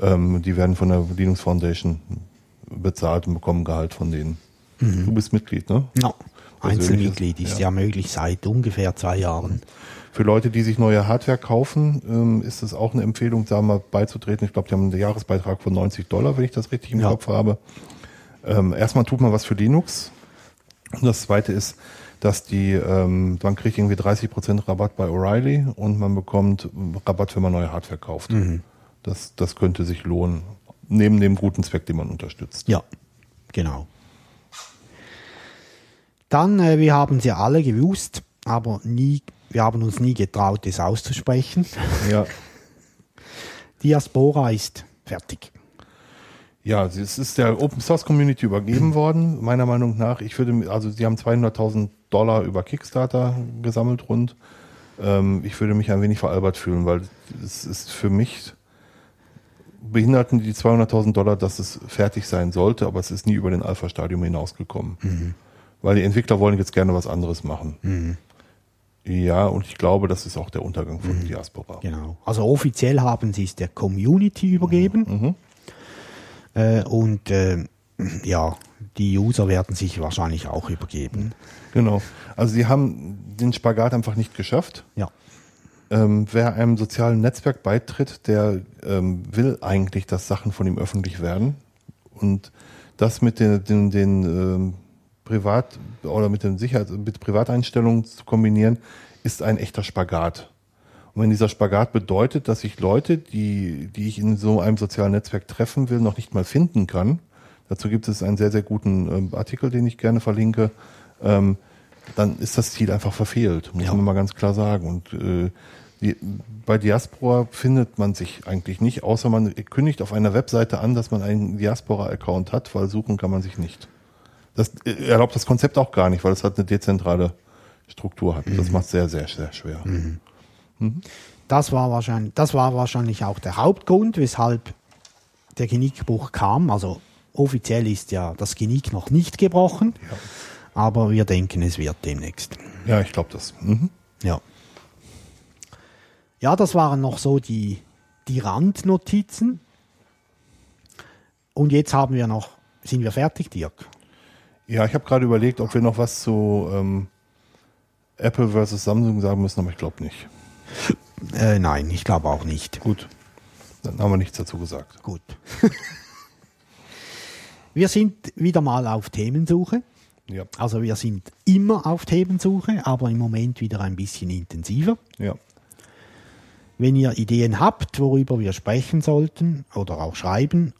Ähm, die werden von der Linux Foundation bezahlt und bekommen Gehalt von denen. Du bist Mitglied, ne? ja. Einzelmitglied ist ja. ja. möglich seit ungefähr zwei Jahren. Für Leute, die sich neue Hardware kaufen, ähm, ist es auch eine Empfehlung, da mal beizutreten. Ich glaube, die haben einen Jahresbeitrag von 90 Dollar, wenn ich das richtig im Ja. Kopf habe. Ähm, erstmal tut man was für Linux. Und das zweite ist, dass die, ähm, man kriegt irgendwie 30% Rabatt bei O'Reilly und man bekommt Rabatt, wenn man neue Hardware kauft. Das, das könnte sich lohnen. Neben dem guten Zweck, den man unterstützt. Ja, genau. Dann, äh, wir haben sie alle gewusst, aber nie, wir haben uns nie getraut, es auszusprechen. [laughs] Ja. Diaspora ist fertig. Ja, es ist der Open Source Community übergeben [clears throat] worden, meiner Meinung nach. Ich würde, also sie haben 200.000 Dollar über Kickstarter gesammelt rund. Ähm, ich würde mich ein wenig veralbert fühlen, weil es ist für mich behinderten die 200.000 Dollar, dass es fertig sein sollte, aber es ist nie über den Alpha-Stadium hinausgekommen. Weil die Entwickler wollen jetzt gerne was anderes machen. Ja, und ich glaube, das ist auch der Untergang von Diaspora. Genau. Also offiziell haben sie es der Community übergeben. Äh, und äh, ja, die User werden sich wahrscheinlich auch übergeben. Genau. Also sie haben den Spagat einfach nicht geschafft. Ja. Ähm, wer einem sozialen Netzwerk beitritt, der ähm, will eigentlich, dass Sachen von ihm öffentlich werden. Und das mit den, den, den ähm, Privat- oder mit den Sicherheit, mit Privateinstellungen zu kombinieren, ist ein echter Spagat. Und wenn dieser Spagat bedeutet, dass ich Leute, die, die ich in so einem sozialen Netzwerk treffen will, noch nicht mal finden kann, dazu gibt es einen sehr, sehr guten ähm, Artikel, den ich gerne verlinke, ähm, dann ist das Ziel einfach verfehlt, muss Ja. man mal ganz klar sagen. Und äh, die, bei Diaspora findet man sich eigentlich nicht, außer man kündigt auf einer Webseite an, dass man einen Diaspora-Account hat, weil suchen kann man sich nicht. Das äh, erlaubt das Konzept auch gar nicht, weil es halt eine dezentrale Struktur hat. Das macht es sehr, sehr, sehr schwer. Das war wahrscheinlich, das war wahrscheinlich auch der Hauptgrund, weshalb der Genickbruch kam. Also offiziell ist ja das Genick noch nicht gebrochen, aber wir denken, es wird demnächst. Ja, ich glaube das. Mhm. Ja. Ja, das waren noch so die, die Randnotizen. Und jetzt haben wir noch, sind wir fertig, Dirk? Ja, ich habe gerade überlegt, ob wir noch was zu ähm, Apple versus Samsung sagen müssen, aber ich glaube nicht. [laughs] Äh, nein, ich glaube auch nicht. Gut, dann haben wir nichts dazu gesagt. Gut. [laughs] wir sind wieder mal auf Themensuche. Ja, Also wir sind immer auf Themensuche, aber im Moment wieder ein bisschen intensiver. ja. Wenn ihr Ideen habt, worüber wir sprechen sollten oder auch schreiben,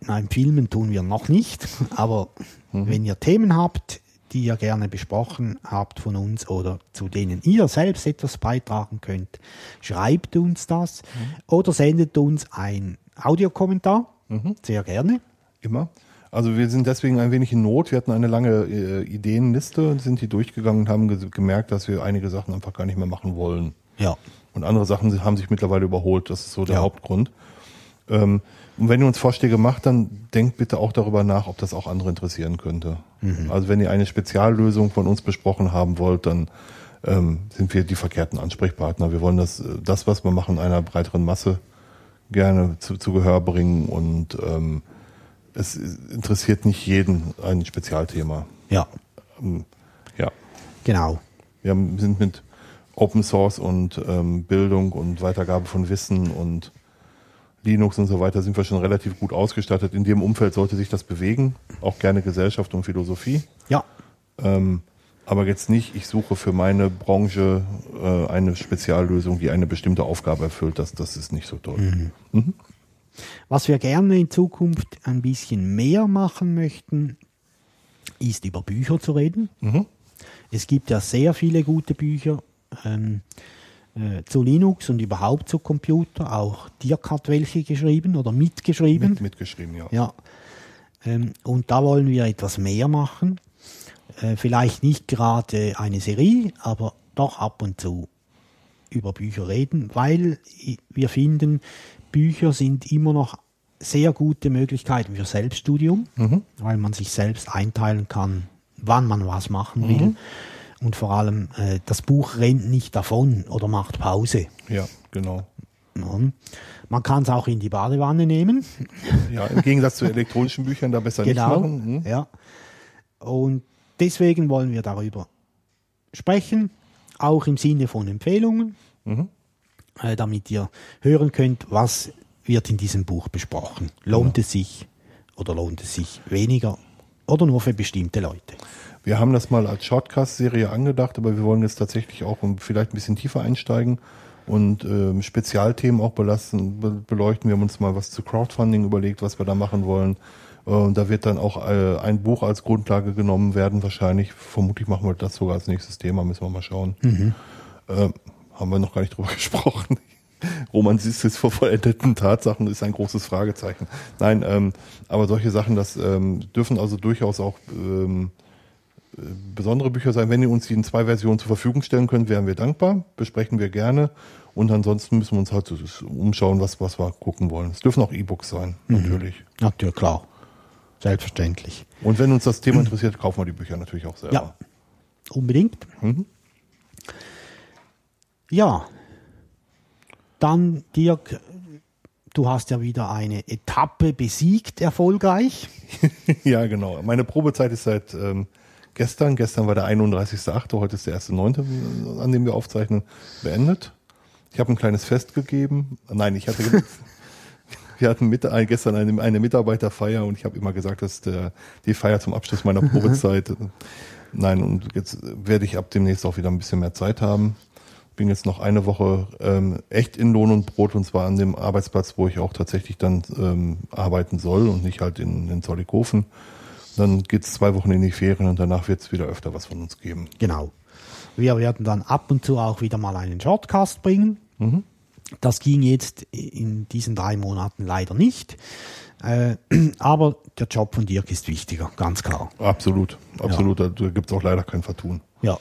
nein, filmen tun wir noch nicht, [laughs] aber wenn ihr Themen habt, die ihr gerne besprochen habt von uns oder zu denen ihr selbst etwas beitragen könnt, schreibt uns das oder sendet uns ein Audiokommentar, sehr gerne. Immer. Also wir sind deswegen ein wenig in Not. Wir hatten eine lange äh, Ideenliste, sind die durchgegangen und haben ge gemerkt, dass wir einige Sachen einfach gar nicht mehr machen wollen. Ja, Und andere Sachen haben sich mittlerweile überholt. Das ist so der Ja. Hauptgrund. Ähm, und wenn ihr uns Vorschläge macht, dann denkt bitte auch darüber nach, ob das auch andere interessieren könnte. Also wenn ihr eine Speziallösung von uns besprochen haben wollt, dann ähm, sind wir die verkehrten Ansprechpartner. Wir wollen das, äh, das, was wir machen, einer breiteren Masse gerne zu, zu Gehör bringen und ähm, es interessiert nicht jeden ein Spezialthema. ja, Ähm, ja. genau. Wir haben- sind mit Open Source und ähm, Bildung und Weitergabe von Wissen und Linux und so weiter sind wir schon relativ gut ausgestattet. In dem Umfeld sollte sich das bewegen, auch gerne Gesellschaft und Philosophie. Ja, Ähm, aber jetzt nicht, ich suche für meine Branche äh, eine Speziallösung, die eine bestimmte Aufgabe erfüllt. Das, das ist nicht so toll. Was wir gerne in Zukunft ein bisschen mehr machen möchten, ist über Bücher zu reden. Es gibt ja sehr viele gute Bücher ähm, äh, zu Linux und überhaupt zu Computer. Auch Dirk hat welche geschrieben oder mitgeschrieben. Mit, mitgeschrieben, ja. Ja. Ähm, und da wollen wir etwas mehr machen. Äh, vielleicht nicht gerade eine Serie, aber doch ab und zu über Bücher reden, weil wir finden, Bücher sind immer noch sehr gute Möglichkeiten für Selbststudium, weil man sich selbst einteilen kann, wann man was machen will. Und vor allem, äh, das Buch rennt nicht davon oder macht Pause. Ja, genau. Ja. Man kann es auch in die Badewanne nehmen. Ja, im Gegensatz zu elektronischen Büchern da besser Genau. nicht machen. Hm? Ja. Und deswegen wollen wir darüber sprechen, auch im Sinne von Empfehlungen, Mhm. äh, damit ihr hören könnt, was wird in diesem Buch besprochen. Lohnt es sich oder lohnt es sich weniger oder nur für bestimmte Leute? Wir haben das mal als Shortcast-Serie angedacht, aber wir wollen jetzt tatsächlich auch vielleicht ein bisschen tiefer einsteigen und ähm, Spezialthemen auch belassen, be beleuchten. Wir haben uns mal was zu Crowdfunding überlegt, was wir da machen wollen. Äh, Und da wird dann auch äh, ein Buch als Grundlage genommen werden, wahrscheinlich. Vermutlich machen wir das sogar als nächstes Thema, müssen wir mal schauen. Äh, haben wir noch gar nicht drüber [laughs] gesprochen. Roman siehst jetzt vor vollendeten Tatsachen, ist ein großes Fragezeichen. Nein, ähm, aber solche Sachen, das ähm, dürfen also durchaus auch ähm, äh, besondere Bücher sein. Wenn ihr uns die in zwei Versionen zur Verfügung stellen könnt, wären wir dankbar. Besprechen wir gerne. Und ansonsten müssen wir uns halt umschauen, was, was wir gucken wollen. Es dürfen auch E-Books sein, natürlich. Natürlich, klar. Selbstverständlich. Und wenn uns das Thema [clears throat] interessiert, kaufen wir die Bücher natürlich auch selber. Ja, unbedingt. Mhm. Ja, dann Dirk, du hast ja wieder eine Etappe besiegt, erfolgreich. [laughs] Ja, genau. Meine Probezeit ist seit ähm, gestern. Gestern war der 31.8., heute ist der 1.9., an dem wir aufzeichnen, beendet. Ich habe ein kleines Fest gegeben. Nein, ich hatte [laughs] [laughs] wir hatten mit, äh, gestern eine, eine Mitarbeiterfeier und ich habe immer gesagt, dass der, die Feier zum Abschluss meiner [laughs] Probezeit. Nein, und jetzt werde ich ab demnächst auch wieder ein bisschen mehr Zeit haben. Bin jetzt noch eine Woche ähm, echt in Lohn und Brot und zwar an dem Arbeitsplatz, wo ich auch tatsächlich dann ähm, arbeiten soll und nicht halt in, in Zollikofen. Dann geht's zwei Wochen in die Ferien und danach wird's wieder öfter was von uns geben. Genau. Wir werden dann ab und zu auch wieder mal einen Shortcast bringen. Das ging jetzt in diesen drei Monaten leider nicht. Äh, [clears throat] aber der Job von Dirk ist wichtiger, ganz klar. Absolut, absolut. Da, da gibt's auch leider kein Vertun. Ja,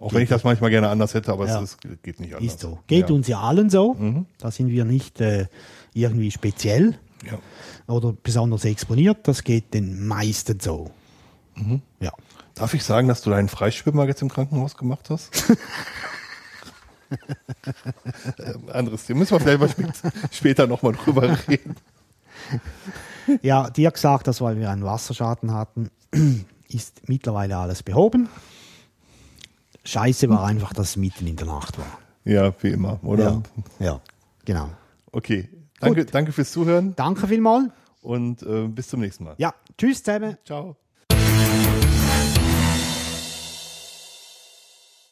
Auch wenn ich das manchmal gerne anders hätte, aber Ja. es ist, geht nicht anders. ist so. Geht ja. uns ja allen so. Da sind wir nicht äh, irgendwie speziell Ja. Oder besonders exponiert. Das geht den meisten so. Ja. Darf ich sagen, dass du deinen Freischwimmer jetzt im Krankenhaus gemacht hast? [laughs] ähm, anderes Thema. Müssen wir vielleicht mal spät, später nochmal drüber reden. [laughs] Ja, Dirk sagt das, weil wir einen Wasserschaden hatten, [clears throat] ist mittlerweile alles behoben. Scheiße war einfach, dass es mitten in der Nacht war. Ja, wie immer, oder? Ja, ja genau. Okay. Danke, danke fürs Zuhören Danke vielmals. und äh, bis zum nächsten Mal. Ja, tschüss zusammen. Ciao.